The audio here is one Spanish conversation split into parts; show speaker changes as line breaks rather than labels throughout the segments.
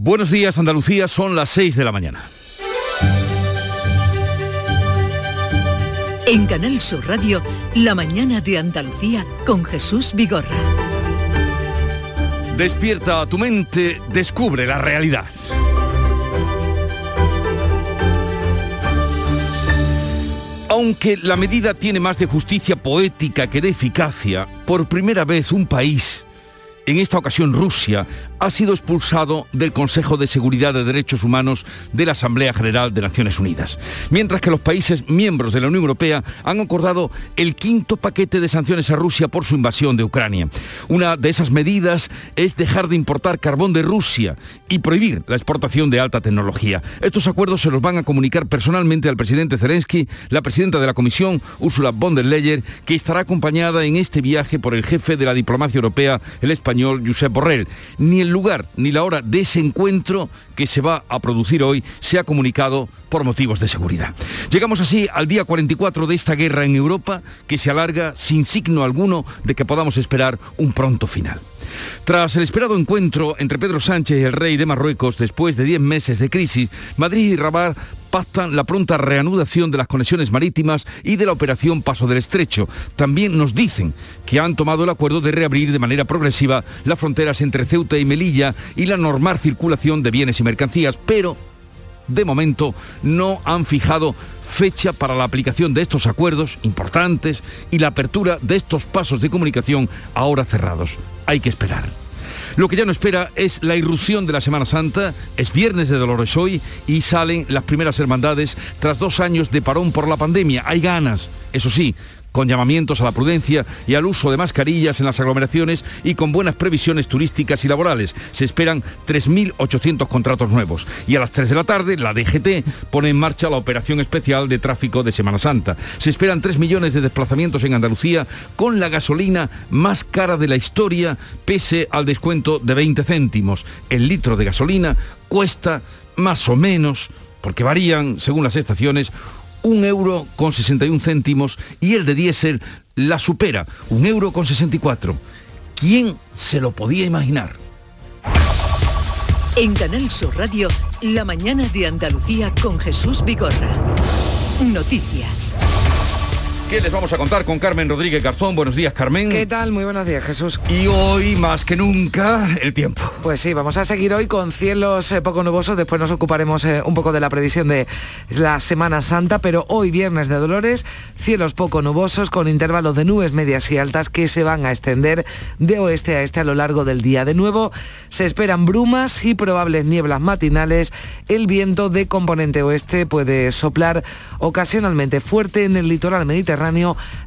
Buenos días Andalucía, son las 6 de la mañana.
En Canal Sur Radio, La mañana de Andalucía con Jesús Vigorra.
Despierta tu mente, descubre la realidad. Aunque la medida tiene más de justicia poética que de eficacia, por primera vez un país en esta ocasión Rusia, ha sido expulsado del Consejo de Seguridad de Derechos Humanos de la Asamblea General de Naciones Unidas, mientras que los países miembros de la Unión Europea han acordado el quinto paquete de sanciones a Rusia por su invasión de Ucrania. Una de esas medidas es dejar de importar carbón de Rusia y prohibir la exportación de alta tecnología. Estos acuerdos se los van a comunicar personalmente al presidente Zelensky, la presidenta de la Comisión, Ursula von der Leyen, que estará acompañada en este viaje por el jefe de la diplomacia europea, el español Josep Borrell. Ni el lugar ni la hora de ese encuentro que se va a producir hoy se ha comunicado por motivos de seguridad. Llegamos así al día 44 de esta guerra en Europa que se alarga sin signo alguno de que podamos esperar un pronto final. Tras el esperado encuentro entre Pedro Sánchez y el rey de Marruecos después de 10 meses de crisis, Madrid y Rabat pactan la pronta reanudación de las conexiones marítimas y de la operación Paso del Estrecho. También nos dicen que han tomado el acuerdo de reabrir de manera progresiva las fronteras entre Ceuta y Melilla y la normal circulación de bienes y mercancías, pero de momento no han fijado fecha para la aplicación de estos acuerdos importantes y la apertura de estos pasos de comunicación ahora cerrados. Hay que esperar. Lo que ya no espera es la irrupción de la Semana Santa. Es viernes de Dolores hoy y salen las primeras hermandades tras dos años de parón por la pandemia. Hay ganas, eso sí, con llamamientos a la prudencia y al uso de mascarillas en las aglomeraciones y con buenas previsiones turísticas y laborales. Se esperan 3.800 contratos nuevos. Y a las 3 de la tarde, la DGT pone en marcha la operación especial de tráfico de Semana Santa. Se esperan 3 millones de desplazamientos en Andalucía con la gasolina más cara de la historia, pese al descuento de 20 céntimos. El litro de gasolina cuesta más o menos, porque varían según las estaciones, un euro con 61 céntimos y el de diésel la supera, un euro con 64. ¿Quién se lo podía imaginar?
En Canal Sur Radio, la mañana de Andalucía con Jesús Vigorra. Noticias.
¿Qué les vamos a contar con Carmen Rodríguez Garzón? Buenos días, Carmen.
¿Qué tal? Muy buenos días, Jesús.
Y hoy, más que nunca, el tiempo.
Pues sí, vamos a seguir hoy con cielos eh, poco nubosos. Después nos ocuparemos eh, un poco de la previsión de la Semana Santa, pero hoy, viernes de Dolores, cielos poco nubosos con intervalos de nubes medias y altas que se van a extender de oeste a este a lo largo del día. De nuevo, se esperan brumas y probables nieblas matinales. El viento de componente oeste puede soplar ocasionalmente fuerte en el litoral mediterráneo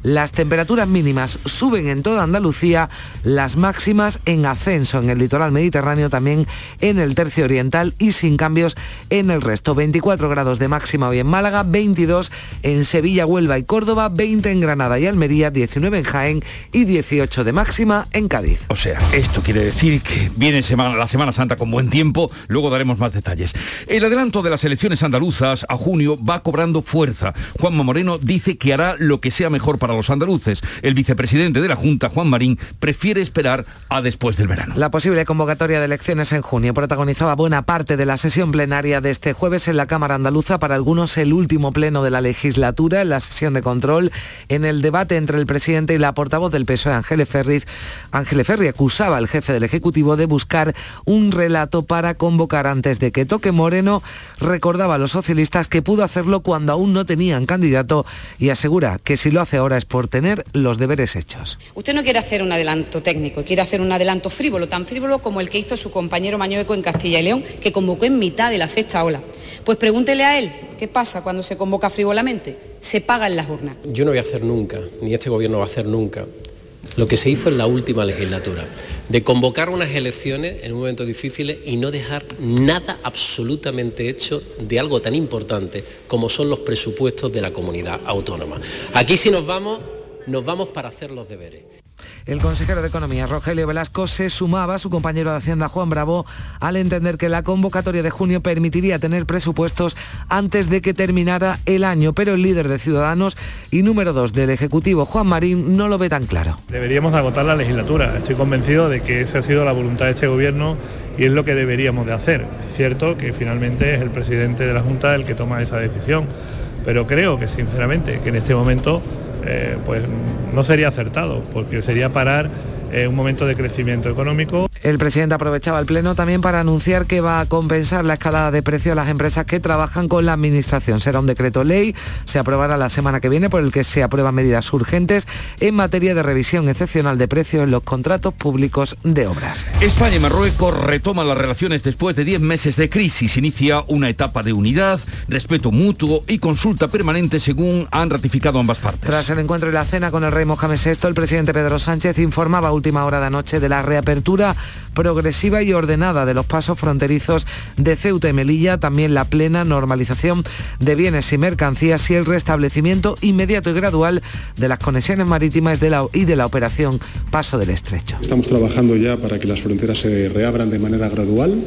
las temperaturas mínimas suben en toda Andalucía, las máximas en ascenso en el litoral mediterráneo, también en el tercio oriental y sin cambios en el resto. 24 grados de máxima hoy en Málaga, 22 en Sevilla, Huelva y Córdoba, 20 en Granada y Almería, 19 en Jaén y 18 de máxima en Cádiz.
O sea, esto quiere decir que viene la Semana Santa con buen tiempo, luego daremos más detalles. El adelanto de las elecciones andaluzas a junio va cobrando fuerza. Juanma Moreno dice que hará lo que sea mejor para los andaluces. El vicepresidente de la Junta, Juan Marín, prefiere esperar a después del verano.
La posible convocatoria de elecciones en junio protagonizaba buena parte de la sesión plenaria de este jueves en la Cámara Andaluza, para algunos el último pleno de la legislatura, en la sesión de control, en el debate entre el presidente y la portavoz del PSOE, Ángeles Ferriz. Ángeles Ferri acusaba al jefe del Ejecutivo de buscar un relato para convocar antes de que toque Moreno. Recordaba a los socialistas que pudo hacerlo cuando aún no tenían candidato y asegura que si lo hace ahora es por tener los deberes hechos.
Usted no quiere hacer un adelanto técnico, quiere hacer un adelanto frívolo, tan frívolo como el que hizo su compañero Mañueco en Castilla y León, que convocó en mitad de la sexta ola. Pues pregúntele a él qué pasa cuando se convoca frívolamente. Se paga en las urnas.
Yo no voy a hacer nunca, ni este gobierno va a hacer nunca, lo que se hizo en la última legislatura, de convocar unas elecciones en un momento difícil y no dejar nada absolutamente hecho de algo tan importante como son los presupuestos de la comunidad autónoma. Aquí si nos vamos, nos vamos para hacer los deberes.
El consejero de Economía, Rogelio Velasco, se sumaba a su compañero de Hacienda, Juan Bravo, al entender que la convocatoria de junio permitiría tener presupuestos antes de que terminara el año, pero el líder de Ciudadanos y número dos del Ejecutivo, Juan Marín, no lo ve tan claro.
Deberíamos agotar la legislatura. Estoy convencido de que esa ha sido la voluntad de este Gobierno y es lo que deberíamos de hacer. Es cierto que finalmente es el presidente de la Junta el que toma esa decisión, pero creo que sinceramente que en este momento eh, pues no sería acertado, porque sería parar eh, un momento de crecimiento económico.
El presidente aprovechaba el pleno también para anunciar que va a compensar la escalada de precio a las empresas que trabajan con la administración. Será un decreto ley, se aprobará la semana que viene por el que se aprueban medidas urgentes en materia de revisión excepcional de precios en los contratos públicos de obras.
España y Marruecos retoman las relaciones después de 10 meses de crisis. Inicia una etapa de unidad, respeto mutuo y consulta permanente según han ratificado ambas partes.
Tras el encuentro y la cena con el rey Mohamed VI, el presidente Pedro Sánchez informaba a última hora de anoche de la reapertura progresiva y ordenada de los pasos fronterizos de Ceuta y Melilla, también la plena normalización de bienes y mercancías y el restablecimiento inmediato y gradual de las conexiones marítimas la, y de la operación Paso del Estrecho.
Estamos trabajando ya para que las fronteras se reabran de manera gradual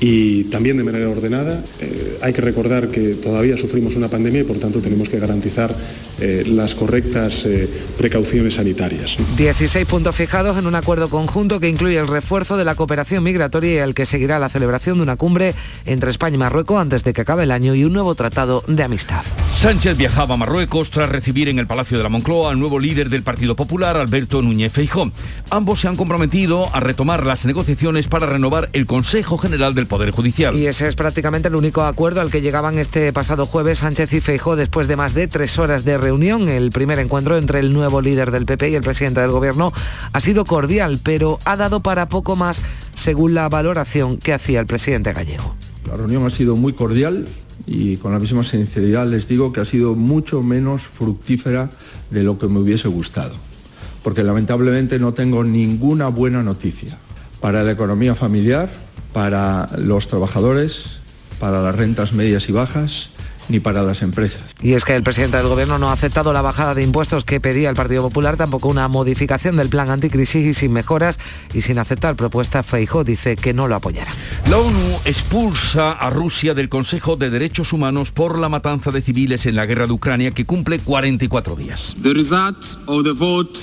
y también de manera ordenada. Eh, hay que recordar que todavía sufrimos una pandemia y por tanto tenemos que garantizar eh, las correctas eh, precauciones sanitarias.
16 puntos fijados en un acuerdo conjunto que incluye el refuerzo de la cooperación migratoria y el que seguirá la celebración de una cumbre entre España y Marruecos antes de que acabe el año y un nuevo tratado de amistad.
Sánchez viajaba a Marruecos tras recibir en el Palacio de la Moncloa al nuevo líder del Partido Popular, Alberto Núñez Feijó. Ambos se han comprometido a retomar las negociaciones para renovar el Consejo General del Poder Judicial.
Y ese es prácticamente el único acuerdo al que llegaban este pasado jueves Sánchez y Feijó después de más de tres horas de reunión. El primer encuentro entre el nuevo líder del PP y el presidente del Gobierno ha sido cordial, pero ha dado para poco más según la valoración que hacía el presidente gallego.
La reunión ha sido muy cordial y con la misma sinceridad les digo que ha sido mucho menos fructífera de lo que me hubiese gustado, porque lamentablemente no tengo ninguna buena noticia para la economía familiar, para los trabajadores, para las rentas medias y bajas ni para las empresas.
Y es que el presidente del gobierno no ha aceptado la bajada de impuestos que pedía el Partido Popular, tampoco una modificación del plan anticrisis y sin mejoras y sin aceptar propuesta Feijó dice que no lo apoyará.
La ONU expulsa a Rusia del Consejo de Derechos Humanos por la matanza de civiles en la guerra de Ucrania que cumple 44 días.
The result of the vote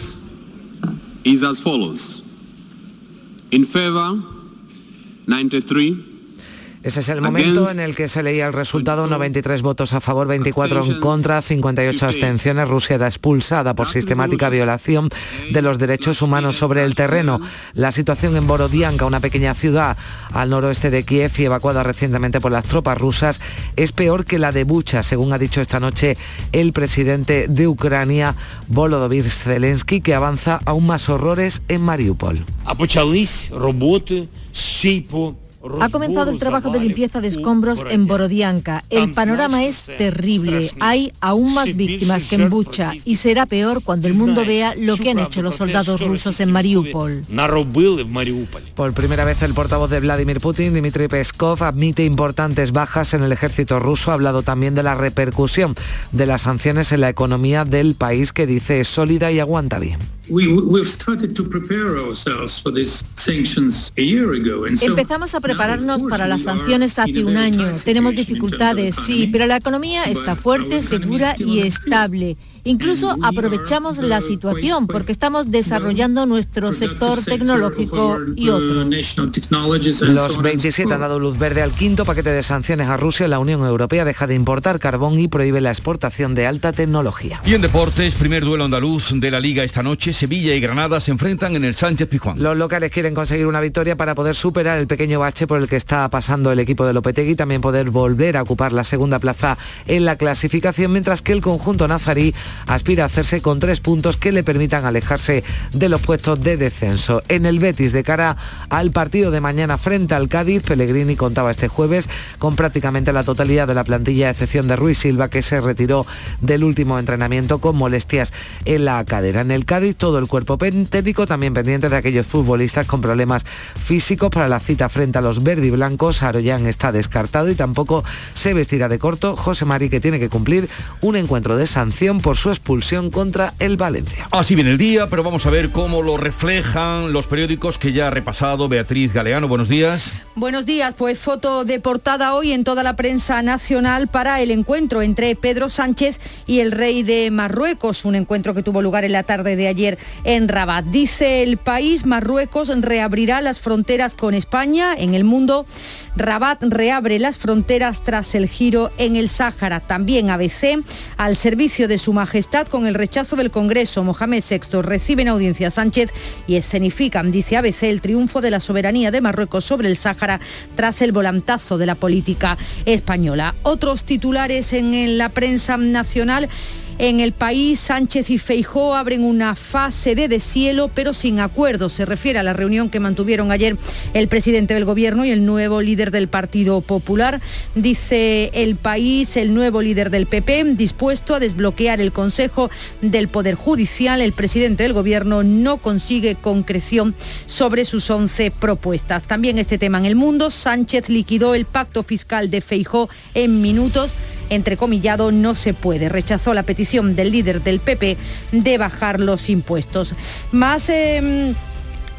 is as follows. In favor 93
ese es el momento en el que se leía el resultado, 93 votos a favor, 24 en contra, 58 abstenciones. Rusia era expulsada por sistemática violación de los derechos humanos sobre el terreno. La situación en Borodianka, una pequeña ciudad al noroeste de Kiev y evacuada recientemente por las tropas rusas, es peor que la de Bucha, según ha dicho esta noche el presidente de Ucrania, Volodymyr Zelensky, que avanza aún más horrores en Mariupol.
Ha comenzado el trabajo de limpieza de escombros en Borodianka. El panorama es terrible. Hay aún más víctimas que en Bucha y será peor cuando el mundo vea lo que han hecho los soldados rusos en Mariupol.
Por primera vez el portavoz de Vladimir Putin, Dmitry Peskov, admite importantes bajas en el ejército ruso. Ha hablado también de la repercusión de las sanciones en la economía del país que dice es sólida y aguanta bien.
Empezamos a prepararnos para las sanciones hace un año. Tenemos dificultades, sí, pero la economía está fuerte, segura y estable. Incluso aprovechamos la situación porque estamos desarrollando nuestro sector tecnológico y otro.
Los 27 han dado luz verde al quinto paquete de sanciones a Rusia. La Unión Europea deja de importar carbón y prohíbe la exportación de alta tecnología.
Y en deportes, primer duelo andaluz de la liga esta noche. Sevilla y Granada se enfrentan en el Sánchez Pizjuán.
Los locales quieren conseguir una victoria para poder superar el pequeño bache por el que está pasando el equipo de Lopetegui y también poder volver a ocupar la segunda plaza en la clasificación, mientras que el conjunto nazarí aspira a hacerse con tres puntos que le permitan alejarse de los puestos de descenso. En el Betis, de cara al partido de mañana frente al Cádiz, Pellegrini contaba este jueves con prácticamente la totalidad de la plantilla, a excepción de Ruiz Silva, que se retiró del último entrenamiento con molestias en la cadera. En el Cádiz, todo el cuerpo técnico también pendiente de aquellos futbolistas con problemas físicos para la cita frente a los verde y blancos. Aroyán está descartado y tampoco se vestirá de corto José Mari, que tiene que cumplir un encuentro de sanción por su expulsión contra el Valencia.
Así viene el día, pero vamos a ver cómo lo reflejan los periódicos que ya ha repasado Beatriz Galeano. Buenos días.
Buenos días, pues foto de portada hoy en toda la prensa nacional para el encuentro entre Pedro Sánchez y el rey de Marruecos, un encuentro que tuvo lugar en la tarde de ayer en Rabat. Dice el país, Marruecos reabrirá las fronteras con España en el mundo. Rabat reabre las fronteras tras el giro en el Sáhara. También ABC, al servicio de su majestad con el rechazo del Congreso. Mohamed VI reciben audiencia a Sánchez y escenifican, dice ABC, el triunfo de la soberanía de Marruecos sobre el Sáhara tras el volantazo de la política española. Otros titulares en la prensa nacional en el país, Sánchez y Feijó abren una fase de deshielo, pero sin acuerdo. Se refiere a la reunión que mantuvieron ayer el presidente del Gobierno y el nuevo líder del Partido Popular. Dice el país, el nuevo líder del PP, dispuesto a desbloquear el Consejo del Poder Judicial. El presidente del Gobierno no consigue concreción sobre sus 11 propuestas. También este tema en el mundo. Sánchez liquidó el pacto fiscal de Feijó en minutos entrecomillado, no se puede. Rechazó la petición del líder del PP de bajar los impuestos. Más... Em,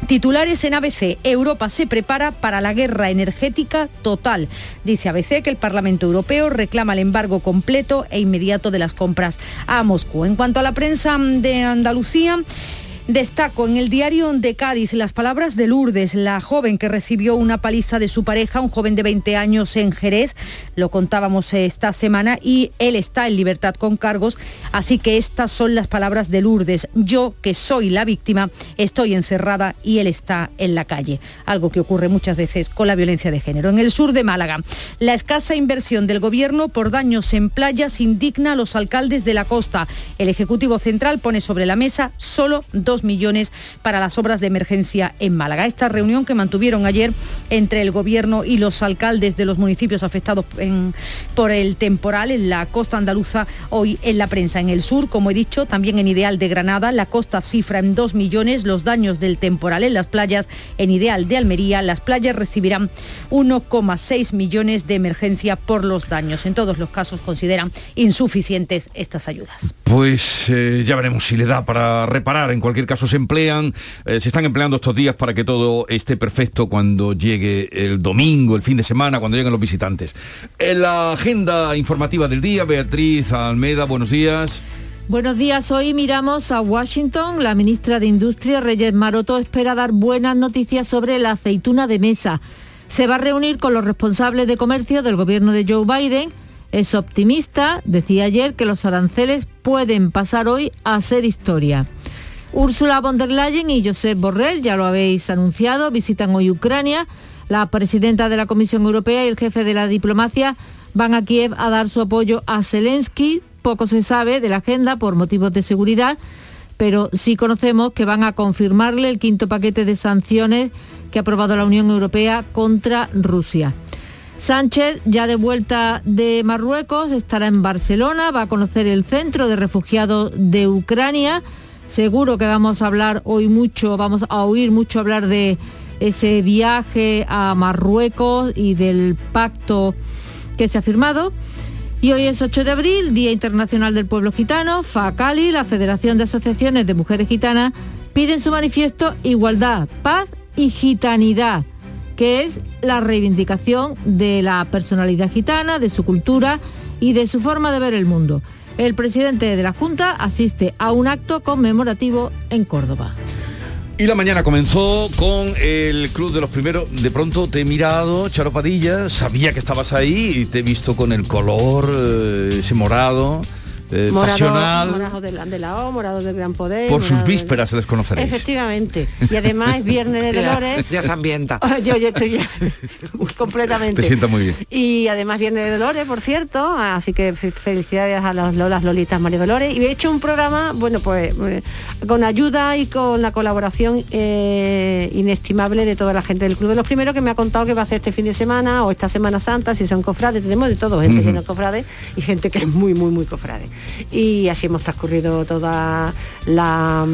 titulares en ABC, Europa se prepara para la guerra energética total. Dice ABC que el Parlamento Europeo reclama el embargo completo e inmediato de las compras a Moscú. En cuanto a la prensa de Andalucía, Destaco en el diario de Cádiz las palabras de Lourdes, la joven que recibió una paliza de su pareja, un joven de 20 años en Jerez, lo contábamos esta semana, y él está en libertad con cargos, así que estas son las palabras de Lourdes. Yo, que soy la víctima, estoy encerrada y él está en la calle, algo que ocurre muchas veces con la violencia de género. En el sur de Málaga, la escasa inversión del gobierno por daños en playas indigna a los alcaldes de la costa. El Ejecutivo Central pone sobre la mesa solo dos millones para las obras de emergencia en Málaga. Esta reunión que mantuvieron ayer entre el Gobierno y los alcaldes de los municipios afectados por el temporal en la costa andaluza, hoy en la prensa. En el sur, como he dicho, también en Ideal de Granada, la costa cifra en 2 millones los daños del temporal en las playas. En Ideal de Almería, las playas recibirán 1,6 millones de emergencia por los daños. En todos los casos consideran insuficientes estas ayudas.
Pues eh, ya veremos si le da para reparar en cualquier caso se emplean, eh, se están empleando estos días para que todo esté perfecto cuando llegue el domingo, el fin de semana, cuando lleguen los visitantes. En la agenda informativa del día, Beatriz Almeda, buenos días.
Buenos días, hoy miramos a Washington. La ministra de Industria, Reyes Maroto, espera dar buenas noticias sobre la aceituna de mesa. Se va a reunir con los responsables de comercio del gobierno de Joe Biden. Es optimista, decía ayer, que los aranceles pueden pasar hoy a ser historia. Úrsula von der Leyen y Josep Borrell, ya lo habéis anunciado, visitan hoy Ucrania. La presidenta de la Comisión Europea y el jefe de la diplomacia van a Kiev a dar su apoyo a Zelensky. Poco se sabe de la agenda por motivos de seguridad, pero sí conocemos que van a confirmarle el quinto paquete de sanciones que ha aprobado la Unión Europea contra Rusia. Sánchez, ya de vuelta de Marruecos, estará en Barcelona, va a conocer el centro de refugiados de Ucrania Seguro que vamos a hablar hoy mucho, vamos a oír mucho hablar de ese viaje a Marruecos y del pacto que se ha firmado. Y hoy es 8 de abril, Día Internacional del Pueblo Gitano. FACALI, la Federación de Asociaciones de Mujeres Gitanas, piden su manifiesto Igualdad, Paz y Gitanidad, que es la reivindicación de la personalidad gitana, de su cultura y de su forma de ver el mundo. El presidente de la Junta asiste a un acto conmemorativo en Córdoba.
Y la mañana comenzó con el Club de los Primeros. De pronto te he mirado, Charo Padilla, sabía que estabas ahí y te he visto con el color, eh, ese morado. Eh, morado, pasional.
Morado de la, O, morado del Gran Poder.
Por sus vísperas se les conoceréis.
Efectivamente. Y además es Viernes de Dolores.
ya, se ambienta.
yo, yo estoy completamente.
Te sienta muy bien.
Y además Viernes de Dolores, por cierto. Así que felicidades a las Lolas Lolitas María Dolores. Y he hecho un programa, bueno, pues eh, con ayuda y con la colaboración eh, inestimable de toda la gente del Club de los Primeros que me ha contado que va a hacer este fin de semana o esta Semana Santa, si son cofrades. Tenemos de todo, gente que no es cofrade y gente que es muy, muy, muy cofrade y así hemos transcurrido toda la,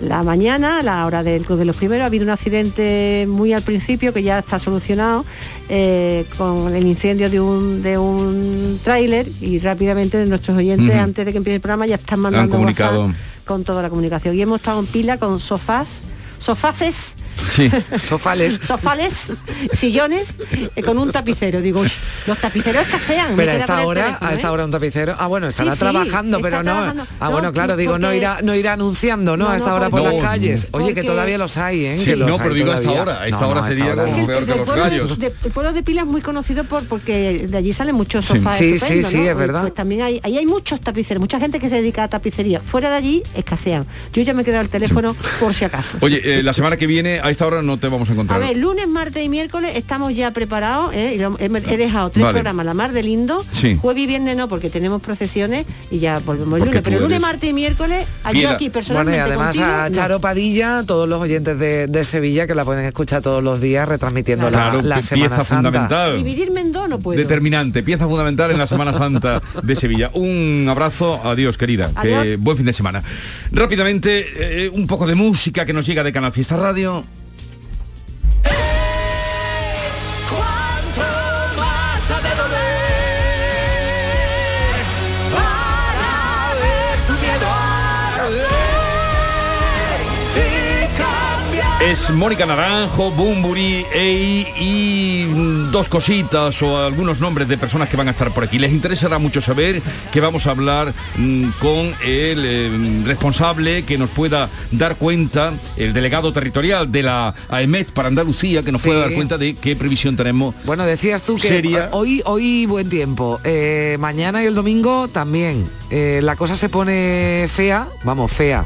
la mañana, la hora del Club de los Primeros. Ha habido un accidente muy al principio que ya está solucionado eh, con el incendio de un, de un tráiler y rápidamente nuestros oyentes, antes de que empiece el programa, ya están mandando WhatsApp con toda la comunicación. Y hemos estado en pila con sofás, sofases
Sí.
Sofales.
Sofales, sillones, eh, con un tapicero. Digo, los tapiceros escasean.
Pero a esta hora, a esta ¿eh? hora un tapicero. Ah, bueno, estará trabajando, pero no. Ah, bueno, claro, digo, no irá, no irá anunciando, ¿no? a esta hora por las calles. Oye, que todavía los hay, ¿eh?
Sí, no, pero digo a esta hora. A esta hora sería como peor que los gallos.
el pueblo de Pila es muy conocido por porque de allí salen muchos sofás.
Sí, sí, sí, es verdad.
Pues también hay, ahí hay muchos tapiceros, mucha gente que se dedica a tapicería. Fuera de allí escasean. Yo ya me he quedado el teléfono por si acaso.
Oye, la semana que viene a esta hora no te vamos a encontrar.
A ver, lunes, martes y miércoles estamos ya preparados. ¿eh? he, dejado tres programas, la mar de lindo. Jueves y viernes no, porque tenemos procesiones y ya volvemos el lunes. Pero lunes, martes y miércoles, yo aquí personalmente.
Bueno, y además a Charo Padilla, todos los oyentes de, Sevilla que la pueden escuchar todos los días retransmitiendo la, la Semana
pieza
Santa.
fundamental.
Dividirme en dos no puedo.
Determinante, pieza fundamental en la Semana Santa de Sevilla. Un abrazo, adiós querida. Que, buen fin de semana. Rápidamente, eh, un poco de música que nos llega de Canal Fiesta Radio. Es Mónica Naranjo, Bumburi, Ey y dos cositas o algunos nombres de personas que van a estar por aquí. Les interesará mucho saber que vamos a hablar mm, con el eh, responsable que nos pueda dar cuenta, el delegado territorial de la AEMET para Andalucía, que nos pueda dar cuenta de qué previsión tenemos.
Bueno, decías tú que hoy, hoy buen tiempo, eh, mañana y el domingo también. Eh, la cosa se pone fea, vamos, fea,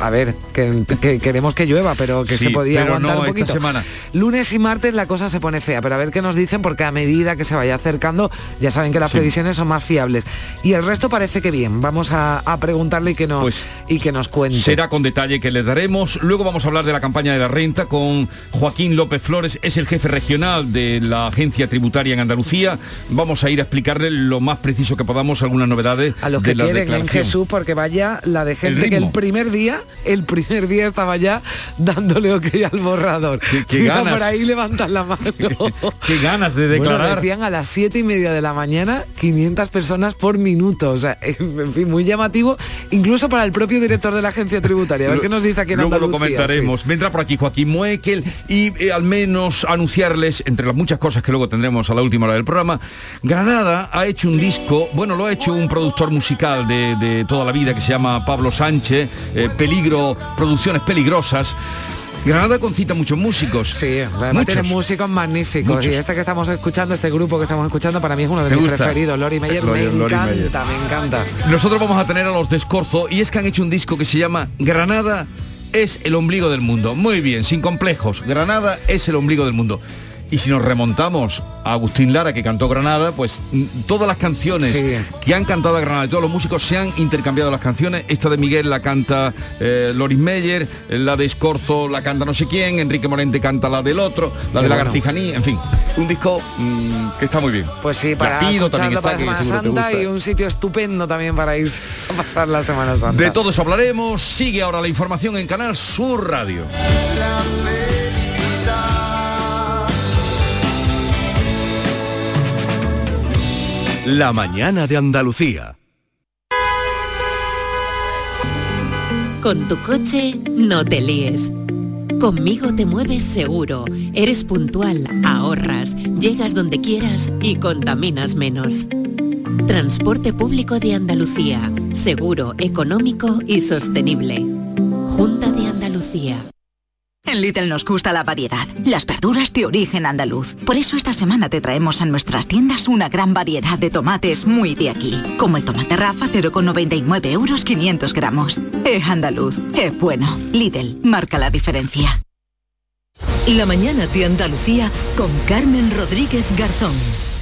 a ver, que, queremos que llueva, pero que se podía aguantar un poquito.
semana.
Lunes y martes la cosa se pone fea, pero a ver qué nos dicen, porque a medida que se vaya acercando, ya saben que las previsiones son más fiables. Y el resto parece que bien. Vamos a, preguntarle y que, nos, pues y que nos cuente.
Será con detalle que le daremos. Luego vamos a hablar de la campaña de la renta con Joaquín López Flores, es el jefe regional de la agencia tributaria en Andalucía. Vamos a ir a explicarle lo más preciso que podamos algunas novedades.
A los que queden en Jesús, porque vaya la de gente que el primer día, el primer día estaba ya dándole ok al borrador.
Qué, ganas.
Por ahí levantan la mano.
qué ganas de declarar.
decían a las siete y media de la mañana 500 personas por minuto. O sea, en fin, muy llamativo, incluso para el propio director de la agencia tributaria. A ver qué nos dice aquí en
Luego lo comentaremos. Vendrá por aquí Joaquín Muekel y eh, al menos anunciarles, entre las muchas cosas que luego tendremos a la última hora del programa, Granada ha hecho un disco, bueno, lo ha hecho un productor musical de, toda la vida que se llama Pablo Sánchez, eh, Peligro, Producciones Peligrosas. Granada concita muchos músicos.
Sí, además tiene músicos magníficos. Y este que estamos escuchando, este grupo que estamos escuchando, para mí es uno de mis preferidos. Lori Meyer, me encanta, me encanta.
Nosotros vamos a tener a los de Escorzo y es que han hecho un disco que se llama Granada es el ombligo del mundo. Muy bien, sin complejos. Granada es el ombligo del mundo. Y si nos remontamos a Agustín Lara, que cantó Granada, pues mm, todas las canciones que han cantado a Granada, todos los músicos se han intercambiado las canciones. Esta de Miguel la canta eh, Loris Meyer, la de Escorzo la canta no sé quién, Enrique Morente canta la del otro, la de la Garcijaní, en fin, un disco mm, que está muy bien.
Pues sí, para también está, Semana Santa y un sitio estupendo también para ir a pasar la Semana Santa.
De todo eso hablaremos. Sigue ahora la información en Canal Sur Radio.
La mañana de Andalucía.
Con tu coche no te líes. Conmigo te mueves seguro, eres puntual, ahorras, llegas donde quieras y contaminas menos. Transporte público de Andalucía, seguro, económico y sostenible.
En Lidl nos gusta la variedad, las verduras de origen andaluz. Por eso esta semana te traemos a nuestras tiendas una gran variedad de tomates muy de aquí. Como el tomate Rafa 0,99 euros 500 gramos. Es andaluz, es bueno. Lidl, marca la diferencia.
La mañana de Andalucía con Carmen Rodríguez Garzón.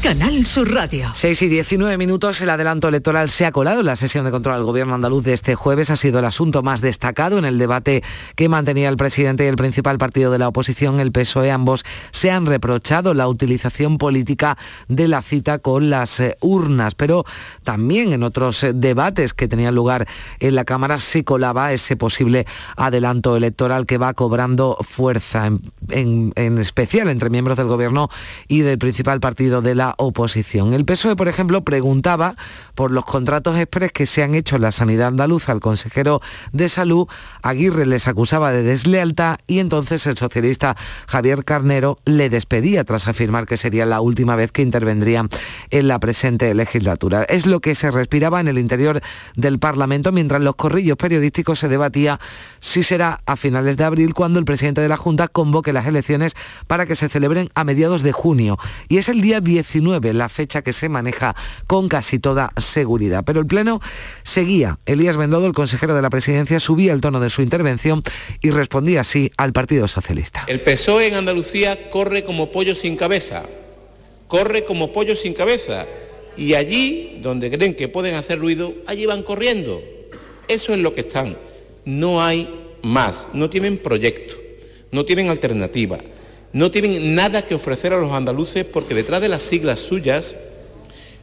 Canal Sur Radio.
6 y 19 minutos, el adelanto electoral se ha colado en la sesión de control del gobierno andaluz de este jueves. Ha sido el asunto más destacado en el debate que mantenía el presidente y el principal partido de la oposición, el PSOE. Ambos se han reprochado la utilización política de la cita con las eh, urnas, pero también en otros eh, debates que tenían lugar en la Cámara se colaba ese posible adelanto electoral que va cobrando fuerza, en, en especial entre miembros del gobierno y del principal partido de la oposición. El PSOE, por ejemplo, preguntaba por los contratos express que se han hecho en la sanidad andaluza al consejero de salud. Aguirre les acusaba de deslealtad y entonces el socialista Javier Carnero le despedía tras afirmar que sería la última vez que intervendría en la presente legislatura. Es lo que se respiraba en el interior del Parlamento mientras los corrillos periodísticos se debatía si será a finales de abril cuando el presidente de la Junta convoque las elecciones para que se celebren a mediados de junio. Y es el día 19 la fecha que se maneja con casi toda seguridad. Pero el Pleno seguía. Elías Bendodo, el consejero de la presidencia, subía el tono de su intervención y respondía así al Partido Socialista.
El PSOE en Andalucía corre como pollo sin cabeza. Corre como pollo sin cabeza. Y allí, donde creen que pueden hacer ruido, allí van corriendo. Eso es lo que están. No hay más. No tienen proyecto. No tienen alternativa no tienen nada que ofrecer a los andaluces porque detrás de las siglas suyas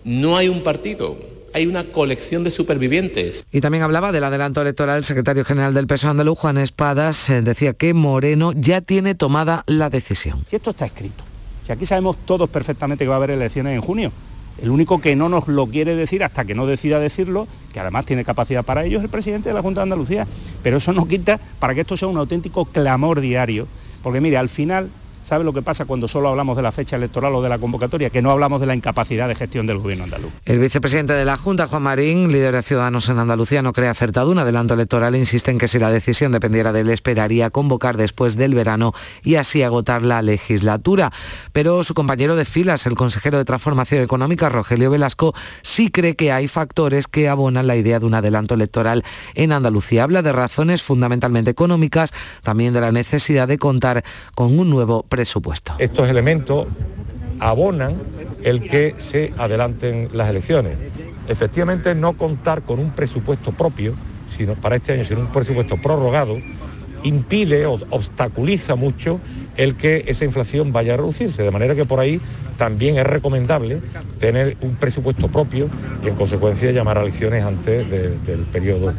no hay un partido, hay una colección de supervivientes.
Y también hablaba del adelanto electoral el secretario general del PSOE andaluz, Juan Espadas, eh, decía que Moreno ya tiene tomada la decisión.
Si esto está escrito, si aquí sabemos todos perfectamente que va a haber elecciones en junio, el único que no nos lo quiere decir hasta que no decida decirlo, que además tiene capacidad para ello, es el presidente de la Junta de Andalucía. Pero eso no quita para que esto sea un auténtico clamor diario, porque mire, al final ¿Sabe lo que pasa cuando solo hablamos de la fecha electoral o de la convocatoria? Que no hablamos de la incapacidad de gestión del gobierno andaluz.
El vicepresidente de la Junta, Juan Marín, líder de Ciudadanos en Andalucía, no cree acertado un adelanto electoral. Insiste en que si la decisión dependiera de él, esperaría convocar después del verano y así agotar la legislatura. Pero su compañero de filas, el consejero de Transformación Económica, Rogelio Velasco, sí cree que hay factores que abonan la idea de un adelanto electoral en Andalucía. Habla de razones fundamentalmente económicas, también de la necesidad de contar con un nuevo presidente
estos elementos abonan el que se adelanten las elecciones. Efectivamente, no contar con un presupuesto propio, sino para este año, sino un presupuesto prorrogado, impide o obstaculiza mucho el que esa inflación vaya a reducirse. De manera que por ahí también es recomendable tener un presupuesto propio y en consecuencia llamar a elecciones antes del periodo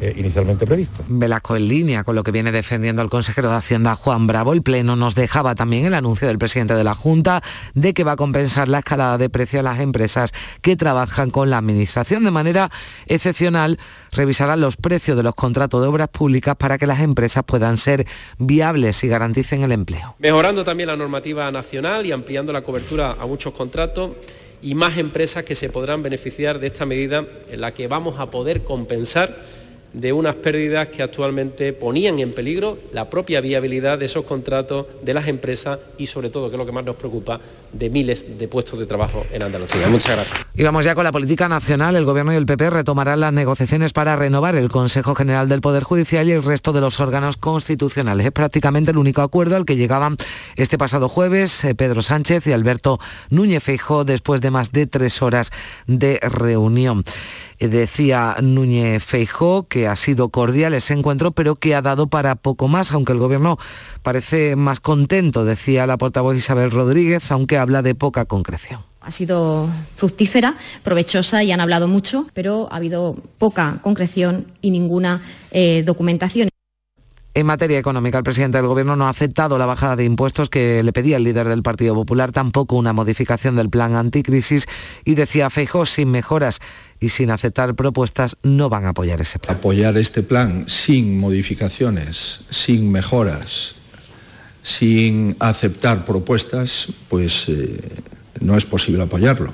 eh, inicialmente previsto.
Velasco en línea con lo que viene defendiendo el consejero de Hacienda Juan Bravo. El Pleno nos dejaba también el anuncio del presidente de la Junta de que va a compensar la escalada de precio a las empresas que trabajan con la Administración. De manera excepcional, revisarán los precios de los contratos de obras públicas para que las empresas puedan ser viables y garanticen el empleo.
Mejorando también la normativa nacional y ampliando la cobertura a muchos contratos y más empresas que se podrán beneficiar de esta medida en la que vamos a poder compensar de unas pérdidas que actualmente ponían en peligro la propia viabilidad de esos contratos de las empresas y sobre todo, que es lo que más nos preocupa, de miles de puestos de trabajo en Andalucía. Muchas gracias.
Y vamos ya con la política nacional. El Gobierno y el PP retomarán las negociaciones para renovar el Consejo General del Poder Judicial y el resto de los órganos constitucionales. Es prácticamente el único acuerdo al que llegaban este pasado jueves eh, Pedro Sánchez y Alberto Núñez Feijó después de más de tres horas de reunión. Eh, decía Núñez Feijó que ha sido cordial ese encuentro, pero que ha dado para poco más, aunque el gobierno parece más contento, decía la portavoz Isabel Rodríguez, aunque habla de poca concreción.
Ha sido fructífera, provechosa y han hablado mucho, pero ha habido poca concreción y ninguna eh, documentación.
En materia económica, el presidente del Gobierno no ha aceptado la bajada de impuestos que le pedía el líder del Partido Popular, tampoco una modificación del plan anticrisis y decía Feijó, sin mejoras y sin aceptar propuestas no van a apoyar ese plan.
Apoyar este plan sin modificaciones, sin mejoras, sin aceptar propuestas, pues eh, no es posible apoyarlo.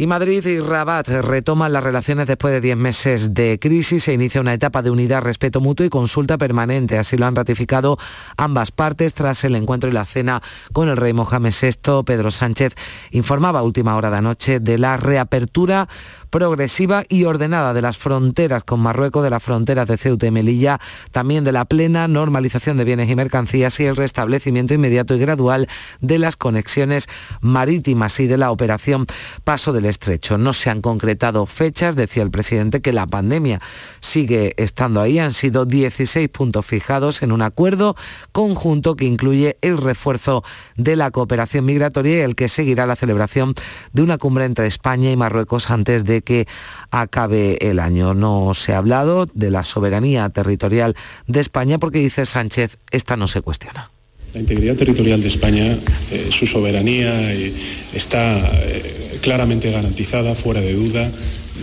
Y Madrid y Rabat retoman las relaciones después de 10 meses de crisis. Se inicia una etapa de unidad, respeto mutuo y consulta permanente. Así lo han ratificado ambas partes tras el encuentro y la cena con el rey Mohamed VI. Pedro Sánchez informaba a última hora de anoche de la reapertura progresiva y ordenada de las fronteras con Marruecos, de las fronteras de Ceuta y Melilla, también de la plena normalización de bienes y mercancías y el restablecimiento inmediato y gradual de las conexiones marítimas y de la operación Paso del Estrecho. No se han concretado fechas, decía el presidente que la pandemia sigue estando ahí. Han sido 16 puntos fijados en un acuerdo conjunto que incluye el refuerzo de la cooperación migratoria y el que seguirá la celebración de una cumbre entre España y Marruecos antes de que acabe el año. No se ha hablado de la soberanía territorial de España porque dice Sánchez, esta no se cuestiona.
La integridad territorial de España, eh, su soberanía eh, está eh, claramente garantizada, fuera de duda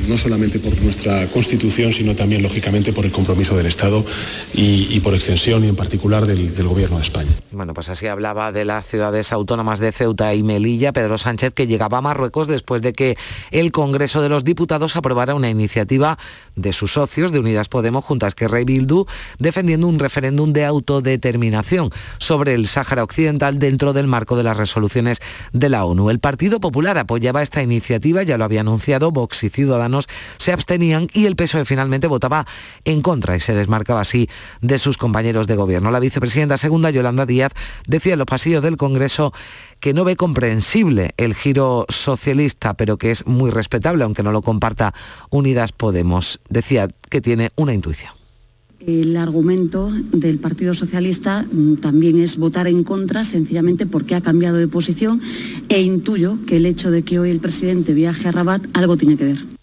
no solamente por nuestra Constitución, sino también, lógicamente, por el compromiso del Estado y, por extensión y en particular del, Gobierno de España.
Bueno, pues así hablaba de las ciudades autónomas de Ceuta y Melilla, Pedro Sánchez, que llegaba a Marruecos después de que el Congreso de los Diputados aprobara una iniciativa de sus socios de Unidas Podemos junto a Esquerra y Bildu, defendiendo un referéndum de autodeterminación sobre el Sáhara Occidental dentro del marco de las resoluciones de la ONU. El Partido Popular apoyaba esta iniciativa, ya lo había anunciado Vox y Ciudadanos se abstenían y el PSOE finalmente votaba en contra y se desmarcaba así de sus compañeros de gobierno. La vicepresidenta segunda, Yolanda Díaz, decía en los pasillos del Congreso que no ve comprensible el giro socialista, pero que es muy respetable, aunque no lo comparta Unidas Podemos. Decía que tiene una intuición.
El argumento del Partido Socialista mm, también es votar en contra sencillamente porque ha cambiado de posición e intuyo que el hecho de que hoy el presidente viaje a Rabat algo tiene que ver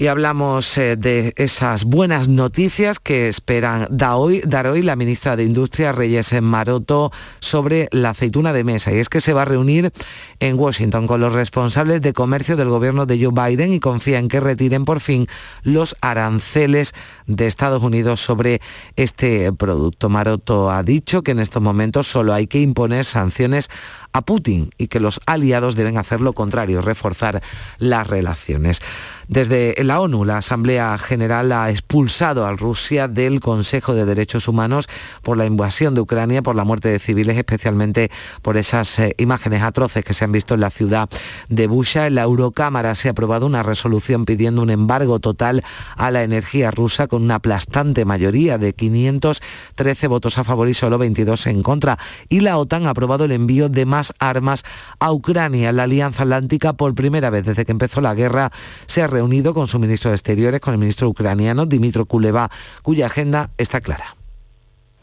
y hablamos eh, de esas buenas noticias que esperan dar hoy, la ministra de Industria, Reyes Maroto, sobre la aceituna de mesa. Y es que se va a reunir en Washington con los responsables de comercio del gobierno de Joe Biden y confía en que retiren por fin los aranceles de Estados Unidos sobre este producto. Maroto ha dicho que en estos momentos solo hay que imponer sanciones a Putin y que los aliados deben hacer lo contrario, reforzar las relaciones. Desde la ONU, la Asamblea General ha expulsado a Rusia del Consejo de Derechos Humanos por la invasión de Ucrania, por la muerte de civiles, especialmente por esas eh, imágenes atroces que se han visto en la ciudad de Busha. En la Eurocámara se ha aprobado una resolución pidiendo un embargo total a la energía rusa con una aplastante mayoría de 513 votos a favor y solo 22 en contra. Y la OTAN ha aprobado el envío de más armas a Ucrania. La Alianza Atlántica, por primera vez desde que empezó la guerra, se ha reunido con su ministro de Exteriores, con el ministro ucraniano, Dimitro Kuleva, cuya agenda está clara.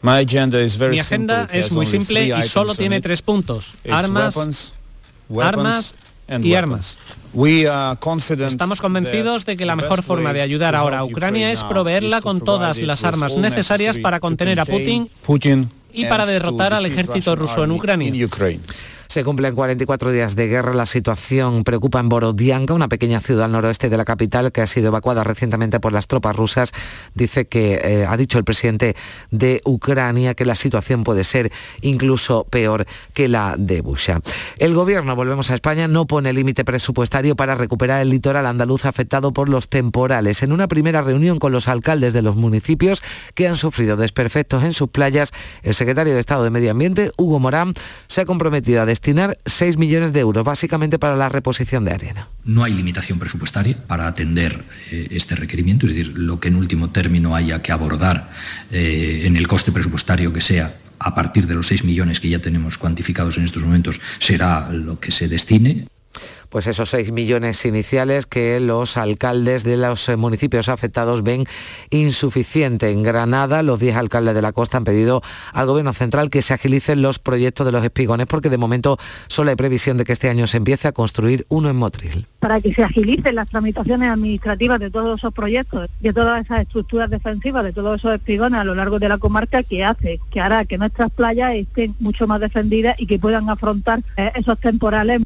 Mi agenda es muy simple y solo tiene tres puntos. Armas, armas y armas. Estamos convencidos de que la mejor forma de ayudar ahora a Ucrania es proveerla con todas las armas necesarias para contener a Putin y para derrotar al ejército ruso en Ucrania.
Se cumplen 44 días de guerra. La situación preocupa en Borodianka, una pequeña ciudad al noroeste de la capital que ha sido evacuada recientemente por las tropas rusas. Dice que eh, ha dicho el presidente de Ucrania que la situación puede ser incluso peor que la de Busha. El gobierno, volvemos a España, no pone límite presupuestario para recuperar el litoral andaluz afectado por los temporales. En una primera reunión con los alcaldes de los municipios que han sufrido desperfectos en sus playas, el secretario de Estado de Medio Ambiente, Hugo Morán, se ha comprometido a destinar 6 millones de euros, básicamente para la reposición de arena.
No hay limitación presupuestaria para atender eh, este requerimiento, es decir, lo que en último término haya que abordar eh, en el coste presupuestario que sea a partir de los 6 millones que ya tenemos cuantificados en estos momentos será lo que se destine
pues esos 6 millones iniciales que los alcaldes de los municipios afectados ven insuficiente. En Granada, los 10 alcaldes de la costa han pedido al Gobierno central que se agilicen los proyectos de los espigones porque de momento solo hay previsión de que este año se empiece a construir uno en Motril.
Para que se agilicen las tramitaciones administrativas de todos esos proyectos, de todas esas estructuras defensivas, de todos esos espigones a lo largo de la comarca, que hace, que hará que nuestras playas estén mucho más defendidas y que puedan afrontar eh, esos temporales.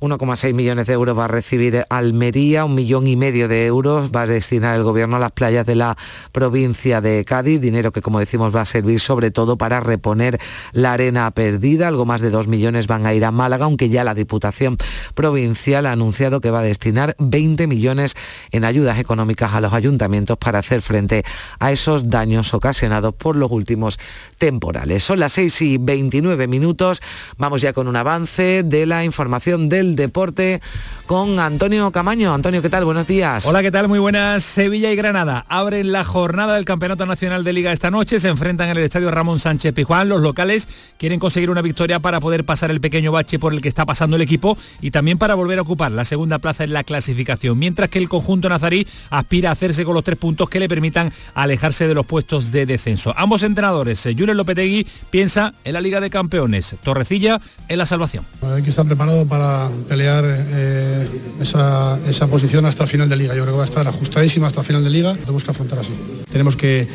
1,6 millones de euros va a recibir Almería, un millón y medio de euros va a destinar el gobierno a las playas de la provincia de Cádiz, dinero que como decimos va a servir sobre todo para reponer la arena perdida, algo más de 2 millones van a ir a Málaga, aunque ya la Diputación Provincial ha anunciado que va a destinar 20 millones en ayudas económicas a los ayuntamientos para hacer frente a esos daños ocasionados por los últimos temporales. Son las 6 y 29 minutos, vamos ya con un avance de la información del deporte con Antonio Camaño. Antonio, ¿qué tal? Buenos días.
Hola, ¿qué tal? Muy buenas. Sevilla y Granada abren la jornada del Campeonato Nacional de Liga esta noche, se enfrentan en el Estadio Ramón Sánchez Pijuán. Los locales quieren conseguir una victoria para poder pasar el pequeño bache por el que está pasando el equipo y también para volver a ocupar la segunda plaza en la clasificación, mientras que el conjunto nazarí aspira a hacerse con los tres puntos que le permitan alejarse de los puestos de descenso. Ambos entrenadores, eh, Julio Lopetegui piensa en la Liga de Campeones, Torrecilla en la salvación.
Hay que estar preparado para pelear eh, esa, posición hasta el final de liga. Yo creo que va a estar ajustadísima hasta el final de liga. Tenemos que afrontar así. Tenemos que,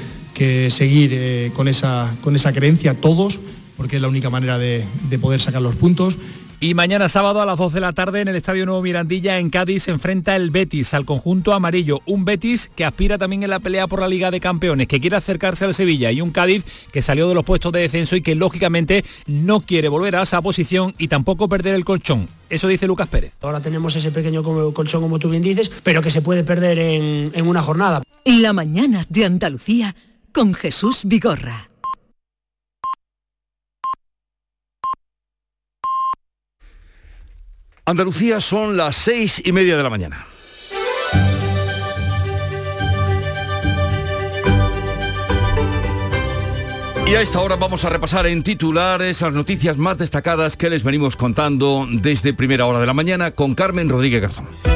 seguir eh, con, esa, con esa creencia todos porque es la única manera de, de poder sacar los puntos
y mañana sábado a las 12 de la tarde en el Estadio Nuevo Mirandilla en Cádiz se enfrenta el Betis al conjunto amarillo. Un Betis que aspira también en la pelea por la Liga de Campeones, que quiere acercarse al Sevilla y un Cádiz que salió de los puestos de descenso y que lógicamente no quiere volver a esa posición y tampoco perder el colchón. Eso dice Lucas Pérez.
Ahora tenemos ese pequeño colchón como tú bien dices, pero que se puede perder en, en una jornada.
La mañana de Andalucía con Jesús Vigorra.
Andalucía son las seis y media de la mañana. Y a esta hora vamos a repasar en titulares las noticias más destacadas que les venimos contando desde primera hora de la mañana con Carmen Rodríguez Garzón.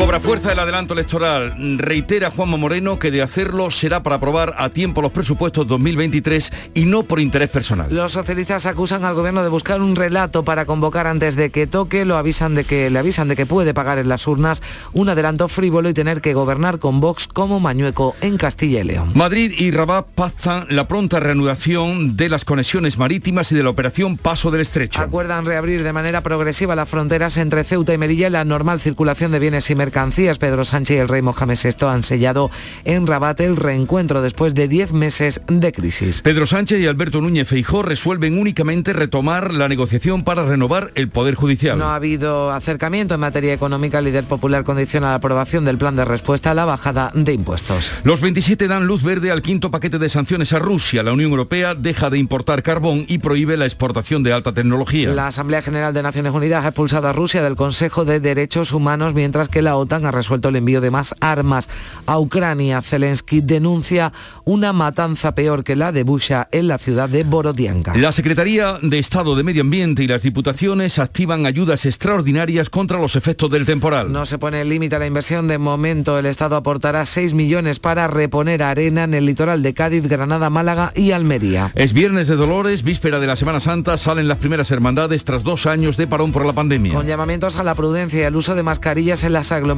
Cobra fuerza el adelanto electoral. Reitera Juanma Moreno que de hacerlo será para aprobar a tiempo los presupuestos 2023 y no por interés personal.
Los socialistas acusan al gobierno de buscar un relato para convocar antes de que toque, lo avisan de que le avisan de que puede pagar en las urnas un adelanto frívolo y tener que gobernar con Vox como Mañueco en Castilla y León.
Madrid y Rabat pactan la pronta reanudación de las conexiones marítimas y de la operación Paso del Estrecho.
Acuerdan reabrir de manera progresiva las fronteras entre Ceuta y Melilla y la normal circulación de bienes y mercancías mercancías. Pedro Sánchez y el rey Mohamed VI han sellado en Rabat el reencuentro después de 10 meses de crisis.
Pedro Sánchez y Alberto Núñez Feijó resuelven únicamente retomar la negociación para renovar el Poder Judicial.
No ha habido acercamiento en materia económica. El líder popular condiciona la aprobación del plan de respuesta a la bajada de impuestos.
Los 27 dan luz verde al quinto paquete de sanciones a Rusia. La Unión Europea deja de importar carbón y prohíbe la exportación de alta tecnología.
La Asamblea General de Naciones Unidas ha expulsado a Rusia del Consejo de Derechos Humanos mientras que la OTAN ha resuelto el envío de más armas a Ucrania. Zelensky denuncia una matanza peor que la de Busha en la ciudad de Borodianka.
La Secretaría de Estado de Medio Ambiente y las diputaciones activan ayudas extraordinarias contra los efectos del temporal.
No se pone límite a la inversión. De momento el Estado aportará 6 millones para reponer arena en el litoral de Cádiz, Granada, Málaga y Almería.
Es viernes de Dolores, víspera de la Semana Santa, salen las primeras hermandades tras dos años de parón por la pandemia.
Con llamamientos a la prudencia y al uso de mascarillas en las aglomeraciones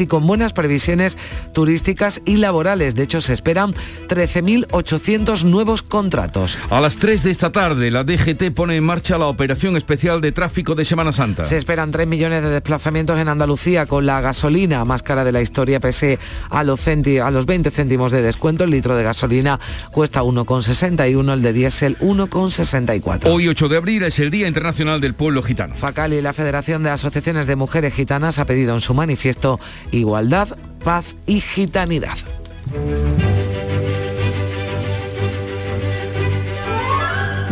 y con buenas previsiones turísticas y laborales. De hecho, se esperan 13.800 nuevos contratos.
A las 3 de esta tarde, la DGT pone en marcha la operación especial de tráfico de Semana Santa.
Se esperan 3 millones de desplazamientos en Andalucía con la gasolina más cara de la historia, pese a los, a los 20 céntimos de descuento. El litro de gasolina cuesta 1,61, el de diésel 1,64.
Hoy 8 de abril es el Día Internacional del Pueblo Gitano.
Facal y la Federación de Asociaciones de Mujeres Gitanas ha pedido en su manifiesto igualdad, paz y gitanidad.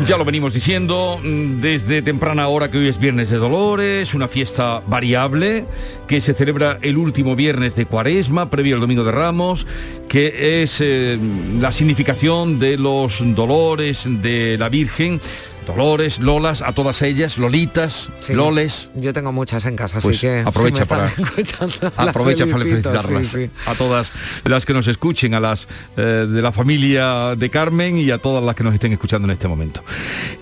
Ya lo venimos diciendo mm, desde temprana hora que hoy es Viernes de Dolores, una fiesta variable que se celebra el último viernes de Cuaresma, previo al Domingo de Ramos, que es eh, la significación de los dolores de la Virgen Dolores, Lolas, a todas ellas, Lolitas, Loles.
Yo tengo muchas en casa,
pues
así que
aprovecha para aprovecha para felicitarlas a todas las que nos escuchen, a las eh, de la familia de Carmen y a todas las que nos estén escuchando en este momento.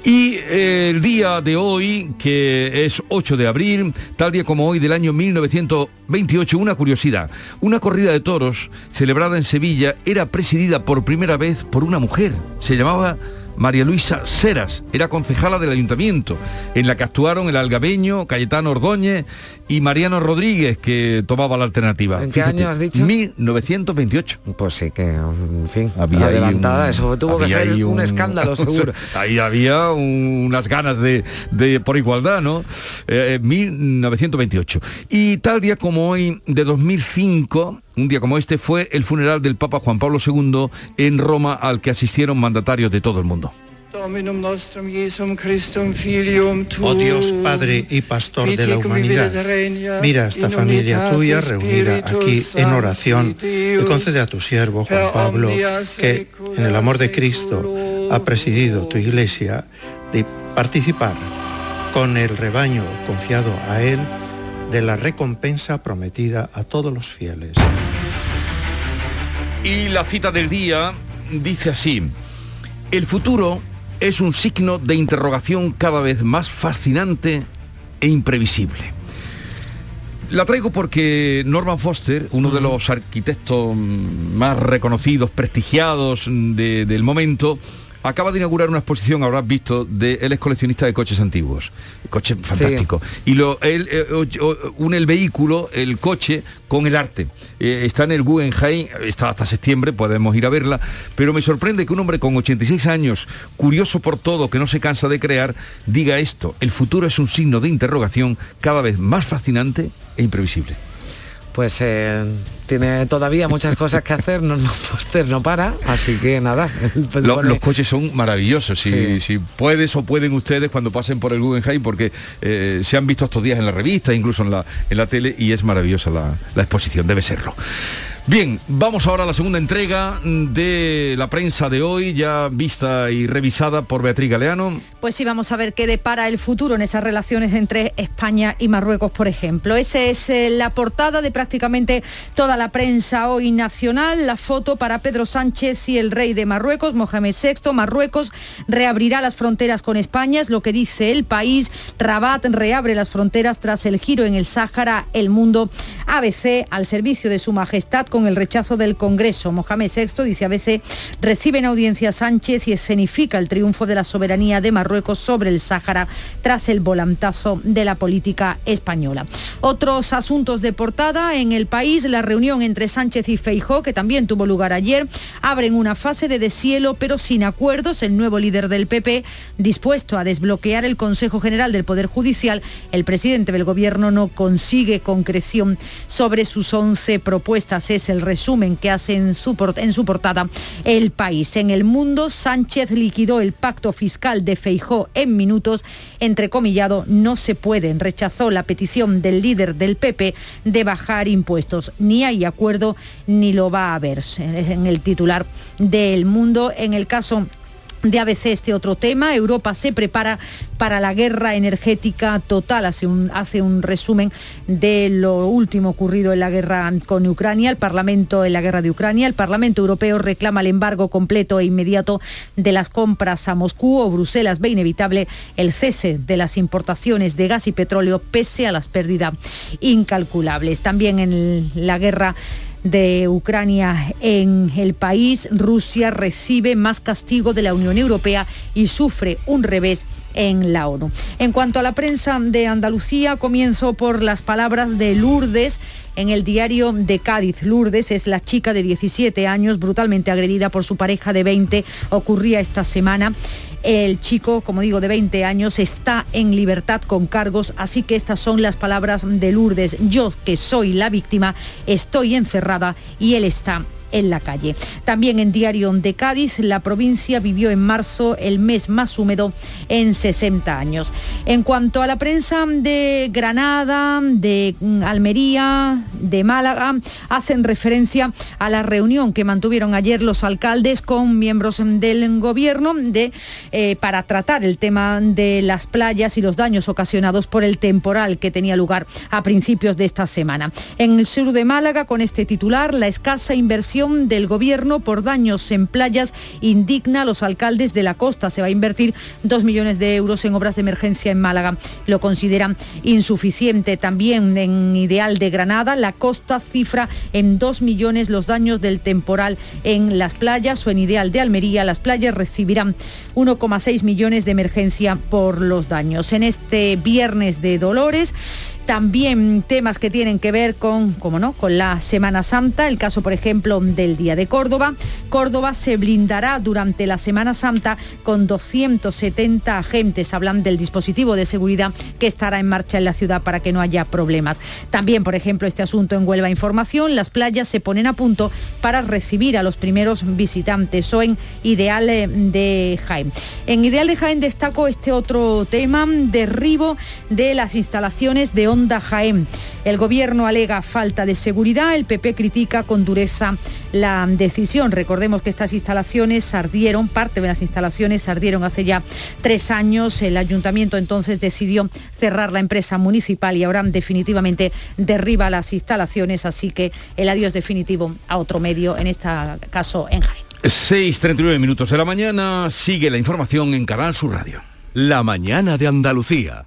Y eh, el día de hoy, que es 8 de abril, tal día como hoy del año 1928, una curiosidad, una corrida de toros celebrada en Sevilla era presidida por primera vez por una mujer. Se llamaba María Luisa Seras, era concejala del ayuntamiento, en la que actuaron el algabeño Cayetano Ordóñez y Mariano Rodríguez, que tomaba la alternativa.
¿En qué año has dicho?
1928.
Pues sí, que, en fin, había adelantada, eso tuvo que ser un, escándalo, seguro.
ahí había unas ganas de, por igualdad, ¿no? 1928. Eh, y tal día como hoy, de 2005, un día como este, fue el funeral del Papa Juan Pablo II en Roma, al que asistieron mandatarios de todo el mundo.
Oh Dios, Padre y Pastor de la humanidad, mira a esta familia tuya reunida aquí en oración. Y concede a tu siervo Juan Pablo, que en el amor de Cristo ha presidido tu iglesia, de participar con el rebaño confiado a él de la recompensa prometida a todos los fieles.
Y la cita del día dice así, el futuro es un signo de interrogación cada vez más fascinante e imprevisible. La traigo porque Norman Foster, uno de los arquitectos más reconocidos, prestigiados del momento, acaba de inaugurar una exposición, habrás visto, de él es coleccionista de coches antiguos, coche fantástico. Y lo, él eh, une el vehículo, el coche, con el arte. Eh, está en el Guggenheim, está hasta septiembre, podemos ir a verla, pero me sorprende que un hombre con 86 años, curioso por todo, que no se cansa de crear, diga esto. El futuro es un signo de interrogación cada vez más fascinante e imprevisible
pues eh, tiene todavía muchas cosas que hacer, no, no, no para, así que nada.
Los, coches son maravillosos, si, si, puedes o pueden ustedes cuando pasen por el Guggenheim, porque eh, se han visto estos días en la revista, incluso en la, en la tele, y es maravillosa la, la exposición, debe serlo. Bien, vamos ahora a la segunda entrega de la prensa de hoy, ya vista y revisada por Beatriz Galeano.
Pues sí, vamos a ver qué depara el futuro en esas relaciones entre España y Marruecos, por ejemplo. Esa es eh, la portada de prácticamente toda la prensa hoy nacional, la foto para Pedro Sánchez y el rey de Marruecos, Mohamed VI. Marruecos reabrirá las fronteras con España, es lo que dice el país. Rabat reabre las fronteras tras el giro en el Sáhara, el mundo ABC al servicio de su majestad con el rechazo del Congreso. Mohamed VI, dice a veces, recibe en audiencia Sánchez y escenifica el triunfo de la soberanía de Marruecos sobre el Sáhara tras el volantazo de la política española. Otros asuntos de portada en el país, la reunión entre Sánchez y Feijó, que también tuvo lugar ayer, abren una fase de deshielo pero sin acuerdos. El nuevo líder del PP, dispuesto a desbloquear el Consejo General del Poder Judicial, el presidente del Gobierno no consigue concreción sobre sus 11 propuestas. Es el resumen que hace en su, en su portada El País. En el mundo, Sánchez liquidó el pacto fiscal de Feijó en minutos, entrecomillado, no se pueden. Rechazó la petición del líder del PP de bajar impuestos. Ni hay acuerdo ni lo va a haber. En el titular del mundo, en el caso de ABC este otro tema. Europa se prepara para la guerra energética total. Hace un, hace un resumen de lo último ocurrido en la guerra con Ucrania. El Parlamento en la guerra de Ucrania. El Parlamento Europeo reclama el embargo completo e inmediato de las compras a Moscú o Bruselas ve inevitable el cese de las importaciones de gas y petróleo pese a las pérdidas incalculables. También en la guerra de Ucrania en el país, Rusia recibe más castigo de la Unión Europea y sufre un revés en la ONU. En cuanto a la prensa de Andalucía, comienzo por las palabras de Lourdes en el diario de Cádiz. Lourdes es la chica de 17 años brutalmente agredida por su pareja de 20. Ocurría esta semana. El chico, como digo, de 20 años está en libertad con cargos, así que estas son las palabras de Lourdes. Yo, que soy la víctima, estoy encerrada y él está en la calle. También en Diario de Cádiz, la provincia vivió en marzo el mes más húmedo en 60 años. En cuanto a la prensa de Granada, de Almería, de Málaga, hacen referencia a la reunión que mantuvieron ayer los alcaldes con miembros del gobierno de, eh, para tratar el tema de las playas y los daños ocasionados por el temporal que tenía lugar a principios de esta semana. En el sur de Málaga, con este titular, la escasa inversión del gobierno por daños en playas indigna a los alcaldes de la costa. Se va a invertir dos millones de euros en obras de emergencia en Málaga. Lo consideran insuficiente. También en Ideal de Granada, la costa cifra en dos millones los daños del temporal en las playas o en Ideal de Almería. Las playas recibirán 1,6 millones de emergencia por los daños. En este viernes de Dolores también temas que tienen que ver con, como no, con la Semana Santa, el caso, por ejemplo, del Día de Córdoba. Córdoba se blindará durante la Semana Santa con 270 agentes. Hablan del dispositivo de seguridad que estará en marcha en la ciudad para que no haya problemas. También, por ejemplo, este asunto en Huelva Información, las playas se ponen a punto para recibir a los primeros visitantes o en Ideal de Jaén. En Ideal de Jaén destaco este otro tema, derribo de las instalaciones de Jaén. El gobierno alega falta de seguridad, el PP critica con dureza la decisión. Recordemos que estas instalaciones ardieron, parte de las instalaciones ardieron hace ya tres años. El ayuntamiento entonces decidió cerrar la empresa municipal y ahora definitivamente derriba las instalaciones, así que el adiós definitivo a otro medio, en este caso en Jaén.
6.39 minutos de la mañana, sigue la información en Canal Sur Radio.
La mañana de Andalucía.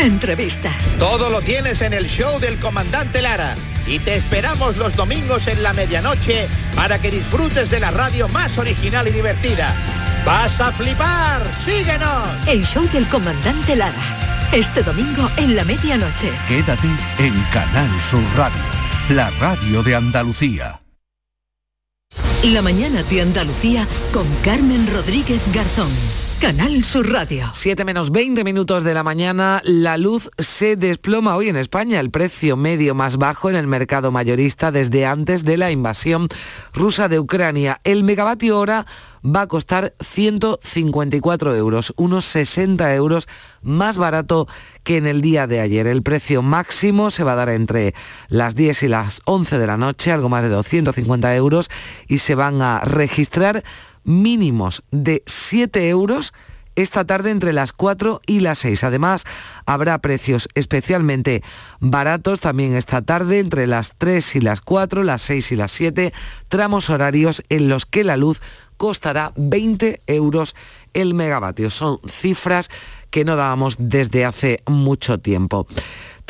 entrevistas.
Todo lo tienes en el show del comandante Lara y te esperamos los domingos en la medianoche para que disfrutes de la radio más original y divertida. ¡Vas a flipar! ¡Síguenos!
El show del comandante Lara. Este domingo en la medianoche.
Quédate en Canal Sur Radio, la radio de Andalucía.
La mañana de Andalucía con Carmen Rodríguez Garzón. Canal Sur Radio.
7 menos 20 minutos de la mañana, la luz se desploma hoy en España, el precio medio más bajo en el mercado mayorista desde antes de la invasión rusa de Ucrania. El megavatio hora va a costar 154 euros, unos 60 euros más barato que en el día de ayer. El precio máximo se va a dar entre las 10 y las 11 de la noche, algo más de 250 euros, y se van a registrar mínimos de 7 euros esta tarde entre las 4 y las 6. Además, habrá precios especialmente baratos también esta tarde entre las 3 y las 4, las 6 y las 7, tramos horarios en los que la luz costará 20 euros el megavatio. Son cifras que no dábamos desde hace mucho tiempo.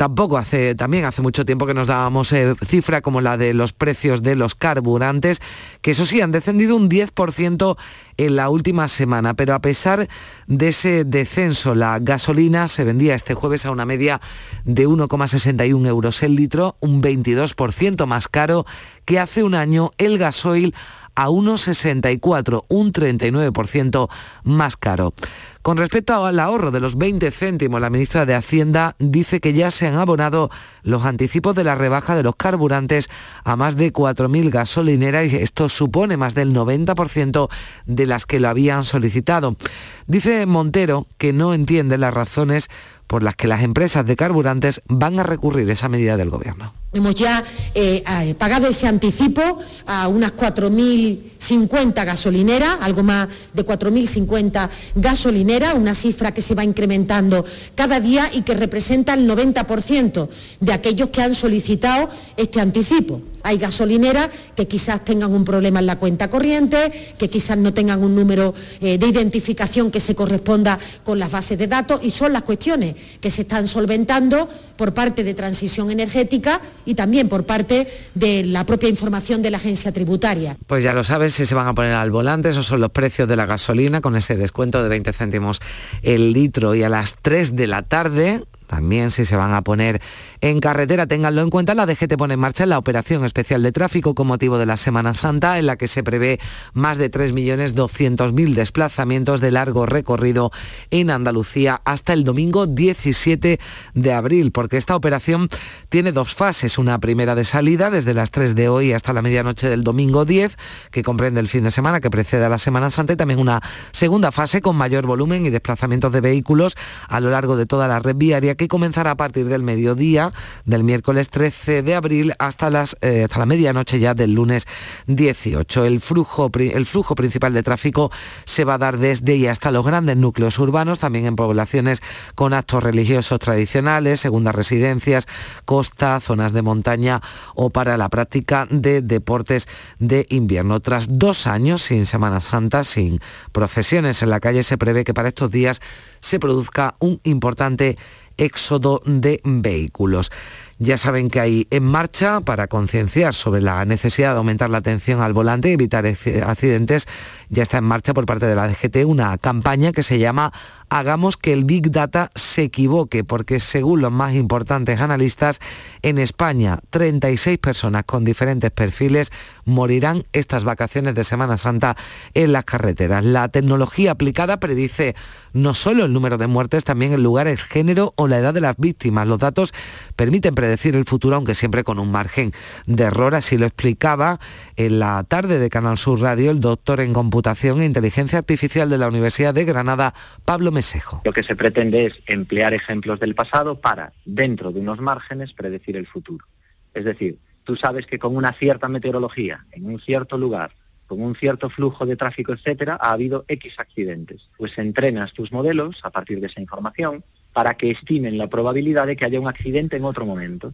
Tampoco hace, también hace mucho tiempo que nos dábamos eh, cifra como la de los precios de los carburantes, que eso sí, han descendido un 10% en la última semana, pero a pesar de ese descenso, la gasolina se vendía este jueves a una media de 1,61 euros el litro, un 22% más caro que hace un año el gasoil a 1,64, un 39% más caro. Con respecto al ahorro de los 20 céntimos, la ministra de Hacienda dice que ya se han abonado los anticipos de la rebaja de los carburantes a más de 4.000 gasolineras y esto supone más del 90% de las que lo habían solicitado. Dice Montero que no entiende las razones por las que las empresas de carburantes van a recurrir esa medida del Gobierno.
Hemos ya eh, pagado ese anticipo a unas 4.050 gasolineras, algo más de 4.050 gasolineras, una cifra que se va incrementando cada día y que representa el 90% de aquellos que han solicitado este anticipo. Hay gasolineras que quizás tengan un problema en la cuenta corriente, que quizás no tengan un número eh, de identificación que se corresponda con las bases de datos y son las cuestiones que se están solventando por parte de Transición Energética y también por parte de la propia información de la agencia tributaria.
Pues ya lo sabes, si se van a poner al volante, esos son los precios de la gasolina con ese descuento de 20 céntimos el litro y a las 3 de la tarde también si se van a poner en carretera, ténganlo en cuenta, la DGT pone en marcha la operación especial de tráfico con motivo de la Semana Santa, en la que se prevé más de 3.200.000 desplazamientos de largo recorrido en Andalucía hasta el domingo 17 de abril, porque esta operación tiene dos fases, una primera de salida desde las 3 de hoy hasta la medianoche del domingo 10, que comprende el fin de semana que precede a la Semana Santa, y también una segunda fase con mayor volumen y desplazamientos de vehículos a lo largo de toda la red viaria, que comenzará a partir del mediodía del miércoles 13 de abril hasta, las, eh, hasta la medianoche ya del lunes 18. El flujo, el flujo principal de tráfico se va a dar desde y hasta los grandes núcleos urbanos, también en poblaciones con actos religiosos tradicionales, segundas residencias, costa, zonas de montaña o para la práctica de deportes de invierno. Tras dos años sin Semana Santa, sin procesiones en la calle, se prevé que para estos días se produzca un importante éxodo de vehículos. Ya saben que hay en marcha para concienciar sobre la necesidad de aumentar la atención al volante y evitar accidentes. Ya está en marcha por parte de la DGT una campaña que se llama hagamos que el Big Data se equivoque, porque según los más importantes analistas, en España 36 personas con diferentes perfiles morirán estas vacaciones de Semana Santa en las carreteras. La tecnología aplicada predice no solo el número de muertes, también el lugar, el género o la edad de las víctimas. Los datos permiten predecir el futuro, aunque siempre con un margen de error. Así lo explicaba en la tarde de Canal Sur Radio el doctor en computación e inteligencia artificial de la Universidad de Granada, Pablo
lo que se pretende es emplear ejemplos del pasado para, dentro de unos márgenes, predecir el futuro. Es decir, tú sabes que con una cierta meteorología, en un cierto lugar, con un cierto flujo de tráfico, etcétera, ha habido X accidentes. Pues entrenas tus modelos a partir de esa información para que estimen la probabilidad de que haya un accidente en otro momento.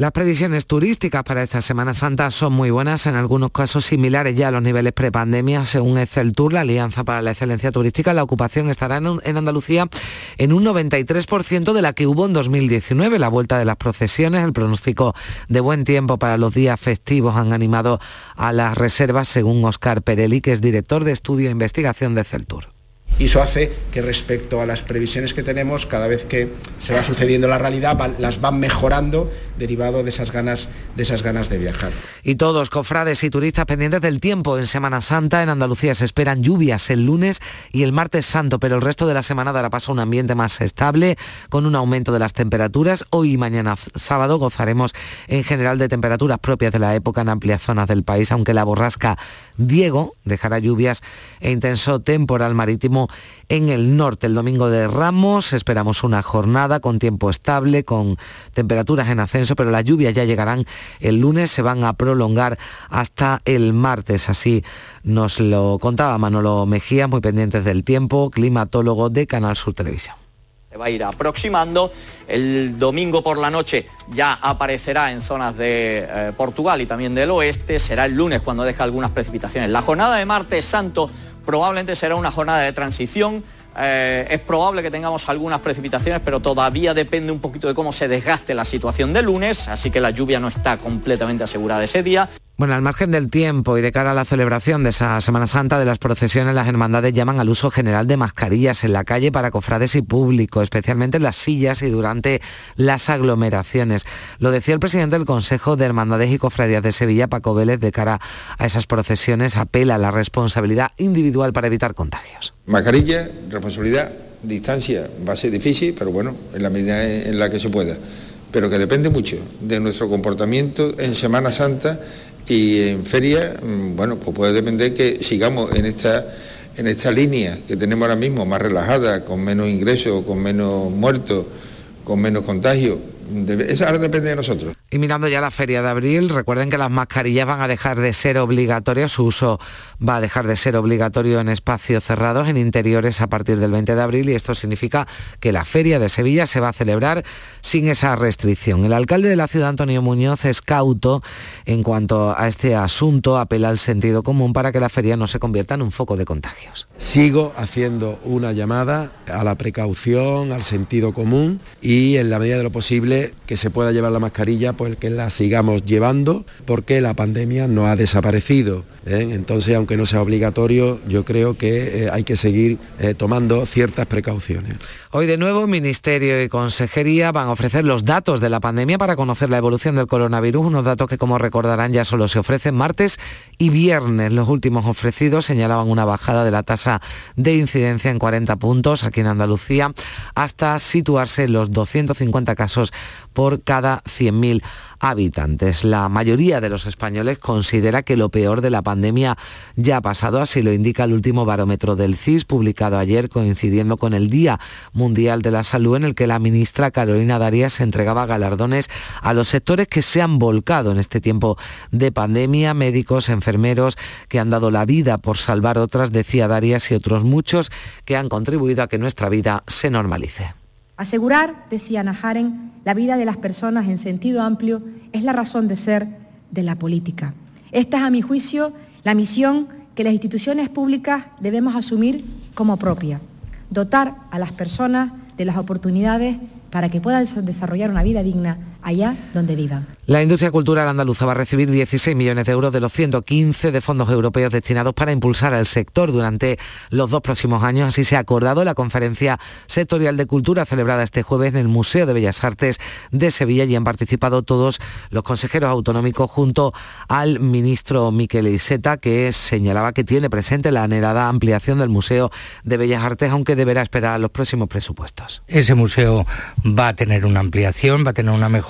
Las previsiones turísticas para esta Semana Santa son muy buenas, en algunos casos similares ya a los niveles prepandemia. Según Excel Tour, la Alianza para la Excelencia Turística, la ocupación estará en Andalucía en un 93% de la que hubo en 2019. La vuelta de las procesiones, el pronóstico de buen tiempo para los días festivos han animado a las reservas, según Oscar Perelli, que es director de estudio e investigación de Excel Tour.
Y eso hace que respecto a las previsiones que tenemos, cada vez que se va sucediendo la realidad, las van mejorando derivado de esas ganas de esas ganas de viajar.
Y todos, cofrades y turistas pendientes del tiempo en Semana Santa, en Andalucía se esperan lluvias el lunes y el martes santo, pero el resto de la semana dará paso a un ambiente más estable, con un aumento de las temperaturas. Hoy y mañana sábado gozaremos en general de temperaturas propias de la época en amplias zonas del país, aunque la borrasca Diego dejará lluvias e intenso temporal marítimo en el norte. El domingo de Ramos esperamos una jornada con tiempo estable, con temperaturas en ascenso, pero las lluvias ya llegarán el lunes, se van a prolongar hasta el martes. Así nos lo contaba Manolo Mejía, muy pendientes del tiempo, climatólogo de Canal Sur Televisión
se va a ir aproximando. El domingo por la noche ya aparecerá en zonas de eh, Portugal y también del oeste. Será el lunes cuando deja algunas precipitaciones. La jornada de martes santo probablemente será una jornada de transición. Eh, es probable que tengamos algunas precipitaciones, pero todavía depende un poquito de cómo se desgaste la situación de lunes, así que la lluvia no está completamente asegurada ese día.
Bueno, al margen del tiempo y de cara a la celebración de esa Semana Santa de las procesiones, las hermandades llaman al uso general de mascarillas en la calle para cofrades y público, especialmente en las sillas y durante las aglomeraciones. Lo decía el presidente del Consejo de Hermandades y Cofradías de Sevilla, Paco Vélez, de cara a esas procesiones, apela a la responsabilidad individual para evitar contagios.
Mascarilla, responsabilidad, distancia, va a ser difícil, pero bueno, en la medida en la que se pueda. Pero que depende mucho de nuestro comportamiento en Semana Santa y en feria, mm, bueno, pues puede depender que sigamos en esta, en esta línea que tenemos ahora mismo, más relajada, con menos ingresos, con menos muertos, con menos contagios eso ahora depende de nosotros.
Y mirando ya la feria de abril, recuerden que las mascarillas van a dejar de ser obligatorias, su uso va a dejar de ser obligatorio en espacios cerrados, en interiores a partir del 20 de abril y esto significa que la feria de Sevilla se va a celebrar sin esa restricción. El alcalde de la ciudad, Antonio Muñoz, es cauto en cuanto a este asunto, apela al sentido común para que la feria no se convierta en un foco de contagios.
Sigo haciendo una llamada a la precaución, al sentido común y en la medida de lo posible
que se pueda llevar la mascarilla, pues que la sigamos llevando, porque la pandemia no ha desaparecido. ¿eh? Entonces, aunque no sea obligatorio, yo creo que eh, hay que seguir eh, tomando ciertas precauciones.
Hoy de nuevo, Ministerio y Consejería van a ofrecer los datos de la pandemia para conocer la evolución del coronavirus, unos datos que como recordarán ya solo se ofrecen martes y viernes. Los últimos ofrecidos señalaban una bajada de la tasa de incidencia en 40 puntos aquí en Andalucía hasta situarse en los 250 casos por cada 100.000 habitantes. La mayoría de los españoles considera que lo peor de la pandemia ya ha pasado, así lo indica el último barómetro del CIS publicado ayer coincidiendo con el Día Mundial de la Salud en el que la ministra Carolina Darias entregaba galardones a los sectores que se han volcado en este tiempo de pandemia, médicos, enfermeros que han dado la vida por salvar otras, decía Darias, y otros muchos que han contribuido a que nuestra vida se normalice.
Asegurar, decía Najaren, la vida de las personas en sentido amplio es la razón de ser de la política. Esta es, a mi juicio, la misión que las instituciones públicas debemos asumir como propia. Dotar a las personas de las oportunidades para que puedan desarrollar una vida digna allá donde vivan.
La industria cultural andaluza va a recibir 16 millones de euros de los 115 de fondos europeos destinados para impulsar al sector durante los dos próximos años. Así se ha acordado la conferencia sectorial de cultura celebrada este jueves en el Museo de Bellas Artes de Sevilla y han participado todos los consejeros autonómicos junto al ministro Miquel Iseta que señalaba que tiene presente la anhelada ampliación del Museo de Bellas Artes, aunque deberá esperar los próximos presupuestos.
Ese museo va a tener una ampliación, va a tener una mejora.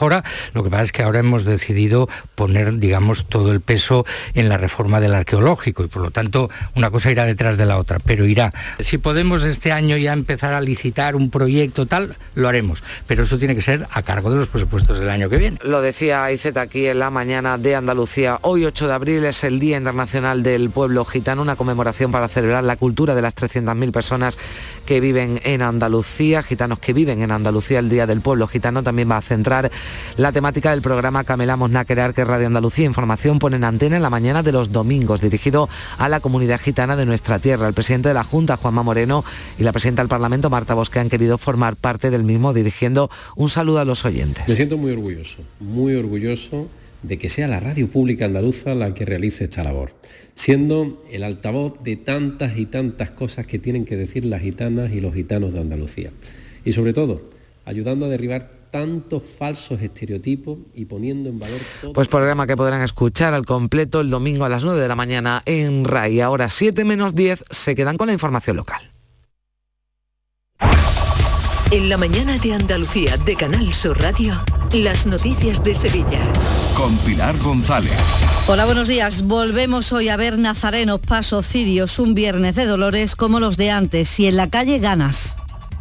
Lo que pasa es que ahora hemos decidido poner, digamos, todo el peso en la reforma del arqueológico y por lo tanto una cosa irá detrás de la otra, pero irá. Si podemos este año ya empezar a licitar un proyecto tal, lo haremos, pero eso tiene que ser a cargo de los presupuestos del año que viene.
Lo decía Izeta aquí en la mañana de Andalucía. Hoy 8 de abril es el Día Internacional del Pueblo Gitano, una conmemoración para celebrar la cultura de las 300.000 personas que viven en Andalucía, gitanos que viven en Andalucía el Día del Pueblo Gitano también va a centrar la temática del programa Camelamos Naquerar que Radio Andalucía Información pone en antena en la mañana de los domingos, dirigido a la comunidad gitana de nuestra tierra. El presidente de la Junta, Juanma Moreno, y la presidenta del Parlamento, Marta Bosque, han querido formar parte del mismo, dirigiendo un saludo a los oyentes.
Me siento muy orgulloso, muy orgulloso de que sea la radio pública andaluza la que realice esta labor, siendo el altavoz de tantas y tantas cosas que tienen que decir las gitanas y los gitanos de Andalucía. Y sobre todo, ayudando a derribar tantos falsos estereotipos y poniendo en valor todo...
Pues programa que podrán escuchar al completo el domingo a las 9 de la mañana en RAI. Ahora 7 menos 10 se quedan con la información local.
En la mañana de Andalucía de Canal Sur Radio, las noticias de Sevilla.
Con Pilar González.
Hola, buenos días. Volvemos hoy a ver nazarenos, pasos, cirios, un viernes de dolores como los de antes y en la calle ganas.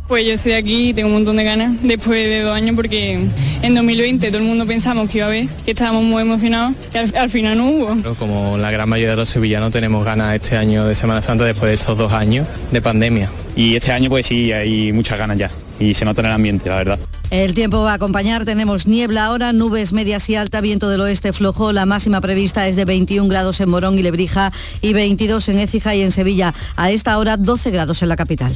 Pues yo estoy aquí y tengo un montón de ganas después de dos años porque en 2020 todo el mundo pensamos que iba a haber, que estábamos muy emocionados y al, final no hubo.
Como la gran mayoría de los sevillanos tenemos ganas este año de Semana Santa después de estos dos años de pandemia.
Y este año pues sí, hay muchas ganas ya y se nota en el ambiente, la verdad.
El tiempo va a acompañar, tenemos niebla ahora, nubes medias y alta, viento del oeste flojo, la máxima prevista es de 21 grados en Morón y Lebrija y 22 en Écija y en Sevilla. A esta hora 12 grados en la capital.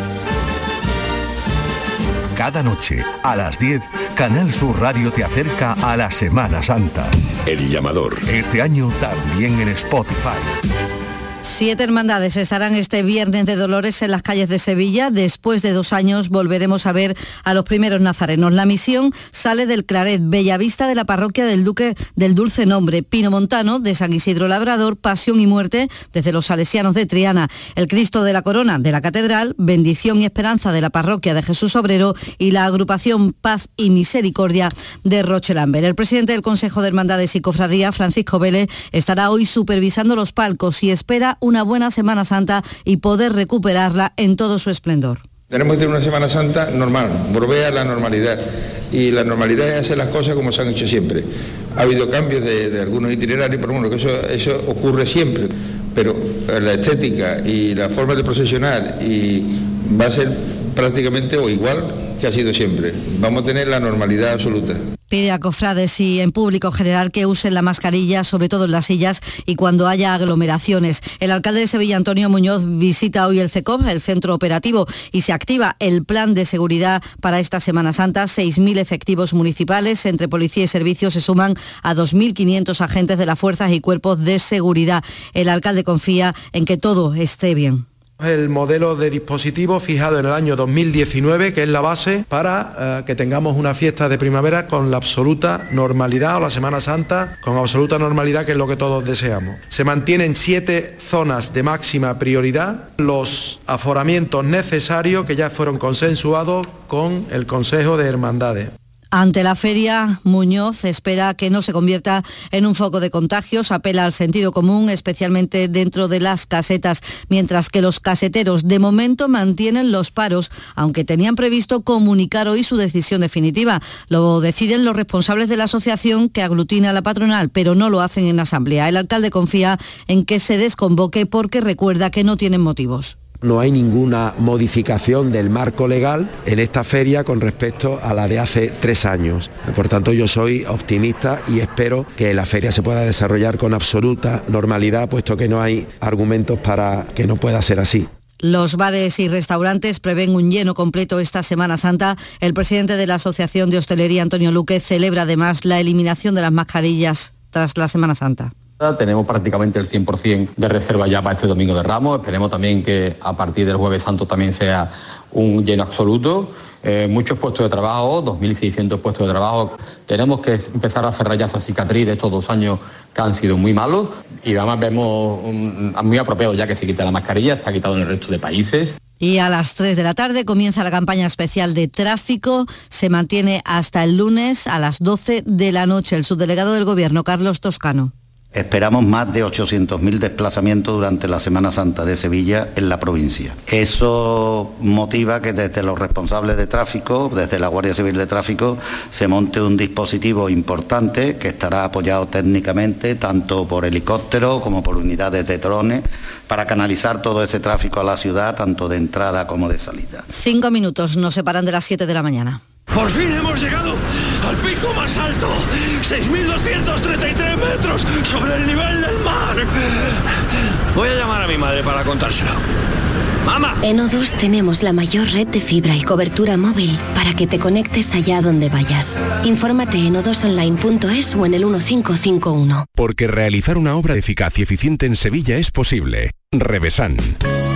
Cada noche, a las 10, Canal Sur Radio te acerca a la Semana Santa.
El llamador.
Este año también en Spotify.
Siete hermandades estarán este viernes de Dolores en las calles de Sevilla. Después de dos años volveremos a ver a los primeros nazarenos. La misión sale del Claret, Bellavista de la parroquia del Duque del Dulce Nombre, Pino Montano de San Isidro Labrador, Pasión y Muerte desde los Salesianos de Triana, el Cristo de la Corona de la Catedral, Bendición y Esperanza de la parroquia de Jesús Obrero y la agrupación Paz y Misericordia de Rochelamber. El presidente del Consejo de Hermandades y Cofradía, Francisco Vélez, estará hoy supervisando los palcos y espera una buena Semana Santa y poder recuperarla en todo su esplendor.
Tenemos que tener una Semana Santa normal, volver a la normalidad. Y la normalidad es hacer las cosas como se han hecho siempre. Ha habido cambios de, algunos itinerarios, pero bueno, que eso, eso ocurre siempre. Pero la estética y la forma de procesionar y va a ser prácticamente o igual que ha sido siempre. Vamos a tener la normalidad absoluta.
Pide a cofrades y en público general que usen la mascarilla, sobre todo en las sillas y cuando haya aglomeraciones. El alcalde de Sevilla, Antonio Muñoz, visita hoy el CECOP, el centro operativo, y se activa el plan de seguridad para esta Semana Santa. 6.000 efectivos municipales entre policía y servicios se suman a 2.500 agentes de las fuerzas y cuerpos de seguridad. El alcalde confía en que todo esté bien
el modelo de dispositivo fijado en el año 2019, que es la base para eh, que tengamos una fiesta de primavera con la absoluta normalidad o la Semana Santa con absoluta normalidad, que es lo que todos deseamos. Se mantienen siete zonas de máxima prioridad, los aforamientos necesarios que ya fueron consensuados con el Consejo de Hermandades.
Ante la feria, Muñoz espera que no se convierta en un foco de contagios, apela al sentido común, especialmente dentro de las casetas, mientras que los caseteros de momento mantienen los paros, aunque tenían previsto comunicar hoy su decisión definitiva. Lo deciden los responsables de la asociación que aglutina a la patronal, pero no lo hacen en asamblea. El alcalde confía en que se desconvoque porque recuerda que no tienen motivos
no hay ninguna modificación del marco legal en esta feria con respecto a la de hace tres años. Por tanto, yo soy optimista y espero que la feria se pueda desarrollar con absoluta normalidad, puesto que no hay argumentos para que no pueda ser así.
Los bares y restaurantes prevén un lleno completo esta Semana Santa. El presidente de la Asociación de Hostelería, Antonio Luque, celebra además la eliminación de las mascarillas tras la Semana Santa.
Tenemos prácticamente el 100% de reserva ya para este domingo de Ramos. Esperemos también que a partir del jueves santo también sea un lleno absoluto. Eh, muchos puestos de trabajo, 2.600 puestos de trabajo. Tenemos que empezar a cerrar ya esa cicatriz de estos dos años que han sido muy malos y además vemos muy apropiado ya que se quita la mascarilla, está quitado en el resto de países.
Y a las 3 de la tarde comienza la campaña especial de tráfico. Se mantiene hasta el lunes a las 12 de la noche. El subdelegado del Gobierno, Carlos Toscano.
Esperamos más de 800.000 desplazamientos durante la Semana Santa de Sevilla en la provincia. Eso motiva que desde los responsables de tráfico, desde la Guardia Civil de Tráfico, se monte un dispositivo importante que estará apoyado técnicamente tanto por helicópteros como por unidades de drones para canalizar todo ese tráfico a la ciudad, tanto de entrada como de salida.
Cinco minutos nos separan de las 7 de la mañana.
Por fin hemos llegado al pico más alto, 6.233 metros sobre el nivel del mar. Voy a llamar a mi madre para contárselo. ¡Mamá!
En O2 tenemos la mayor red de fibra y cobertura móvil para que te conectes allá donde vayas. Infórmate en o2online.es o en el 1551.
Porque realizar una obra eficaz y eficiente en Sevilla es posible. Revesan.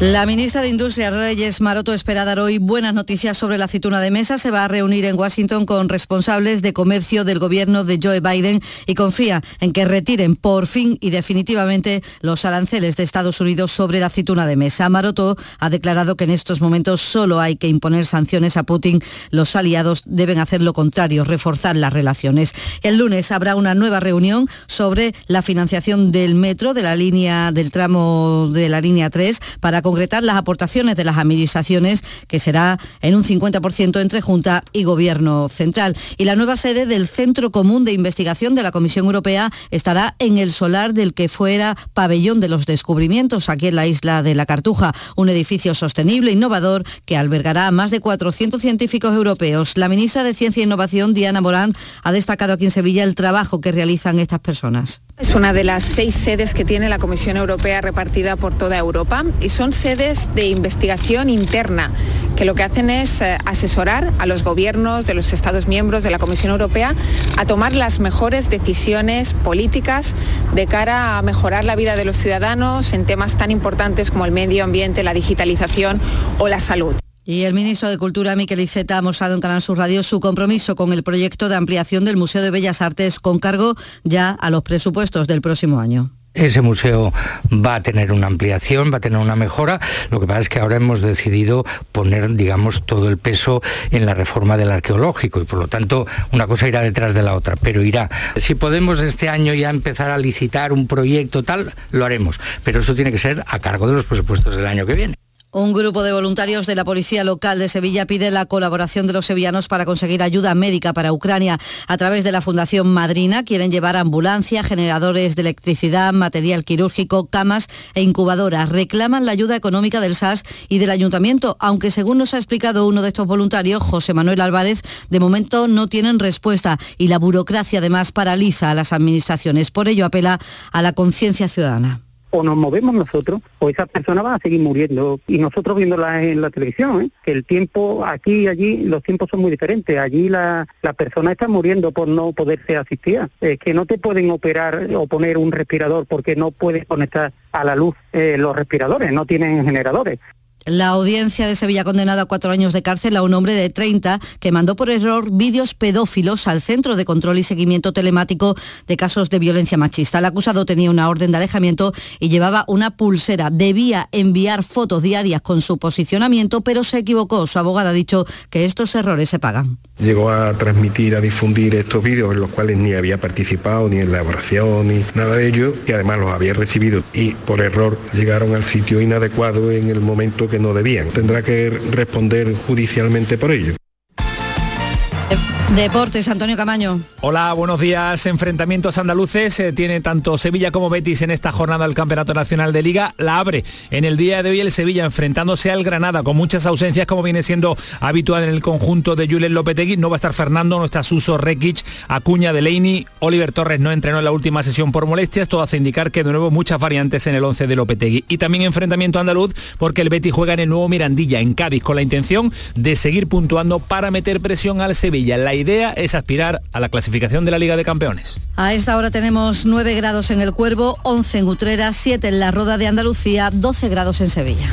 La ministra de Industria, Reyes Maroto, espera dar hoy buenas noticias sobre la aceituna de mesa. Se va a reunir en Washington con responsables de comercio del gobierno de Joe Biden y confía en que retiren por fin y definitivamente los aranceles de Estados Unidos sobre la aceituna de mesa. Maroto ha declarado que en estos momentos solo hay que imponer sanciones a Putin. Los aliados deben hacer lo contrario, reforzar las relaciones. El lunes habrá una nueva reunión sobre la financiación del metro de la línea del tramo de la línea 3 para concretar las aportaciones de las administraciones, que será en un 50% entre Junta y Gobierno Central. Y la nueva sede del Centro Común de Investigación de la Comisión Europea estará en el solar del que fuera pabellón de los descubrimientos aquí en la isla de la Cartuja, un edificio sostenible, innovador, que albergará a más de 400 científicos europeos. La ministra de Ciencia e Innovación, Diana Morán, ha destacado aquí en Sevilla el trabajo que realizan estas personas.
Es una de las seis sedes que tiene la Comisión Europea repartida por toda Europa y son sedes de investigación interna que lo que hacen es eh, asesorar a los gobiernos de los Estados miembros de la Comisión Europea a tomar las mejores decisiones políticas de cara a mejorar la vida de los ciudadanos en temas tan importantes como el medio ambiente, la digitalización o la salud.
Y el ministro de Cultura, Miquel Iceta, ha mostrado en Canal Sur Radio su compromiso con el proyecto de ampliación del Museo de Bellas Artes con cargo ya a los presupuestos del próximo año.
Ese museo va a tener una ampliación, va a tener una mejora. Lo que pasa es que ahora hemos decidido poner, digamos, todo el peso en la reforma del arqueológico y por lo tanto una cosa irá detrás de la otra, pero irá. Si podemos este año ya empezar a licitar un proyecto tal, lo haremos, pero eso tiene que ser a cargo de los presupuestos del año que viene.
Un grupo de voluntarios de la Policía Local de Sevilla pide la colaboración de los sevillanos para conseguir ayuda médica para Ucrania. A través de la Fundación Madrina quieren llevar ambulancia, generadores de electricidad, material quirúrgico, camas e incubadoras. Reclaman la ayuda económica del SAS y del Ayuntamiento, aunque según nos ha explicado uno de estos voluntarios, José Manuel Álvarez, de momento no tienen respuesta y la burocracia además paraliza a las administraciones. Por ello apela a la conciencia ciudadana
o nos movemos nosotros o esas personas van a seguir muriendo. Y nosotros viéndola en la televisión, ¿eh? que el tiempo aquí y allí, los tiempos son muy diferentes. Allí la, la persona está muriendo por no poderse asistir. Es que no te pueden operar o poner un respirador porque no puedes conectar a la luz eh, los respiradores, no tienen generadores.
La audiencia de Sevilla ha condenado a cuatro años de cárcel a un hombre de 30 que mandó por error vídeos pedófilos al Centro de Control y Seguimiento Telemático de casos de violencia machista. El acusado tenía una orden de alejamiento y llevaba una pulsera. Debía enviar fotos diarias con su posicionamiento, pero se equivocó. Su abogada ha dicho que estos errores se pagan.
Llegó a transmitir, a difundir estos vídeos en los cuales ni había participado, ni en la elaboración, ni nada de ello, y además los había recibido y por error llegaron al sitio inadecuado en el momento que no debían. Tendrá que responder judicialmente por ello.
Deportes, Antonio Camaño.
Hola, buenos días. Enfrentamientos andaluces. Eh, tiene tanto Sevilla como Betis en esta jornada del Campeonato Nacional de Liga. La abre en el día de hoy el Sevilla enfrentándose al Granada con muchas ausencias como viene siendo habitual en el conjunto de Julen Lopetegui. No va a estar Fernando, no está Suso, Rekic, Acuña, Delaney. Oliver Torres no entrenó en la última sesión por molestias. Todo hace indicar que de nuevo muchas variantes en el 11 de Lopetegui. Y también enfrentamiento andaluz porque el Betis juega en el nuevo Mirandilla en Cádiz con la intención de seguir puntuando para meter presión al Sevilla. La idea es aspirar a la clasificación de la Liga de Campeones.
A esta hora tenemos 9 grados en el Cuervo, 11 en Utrera, 7 en la Roda de Andalucía, 12 grados en Sevilla.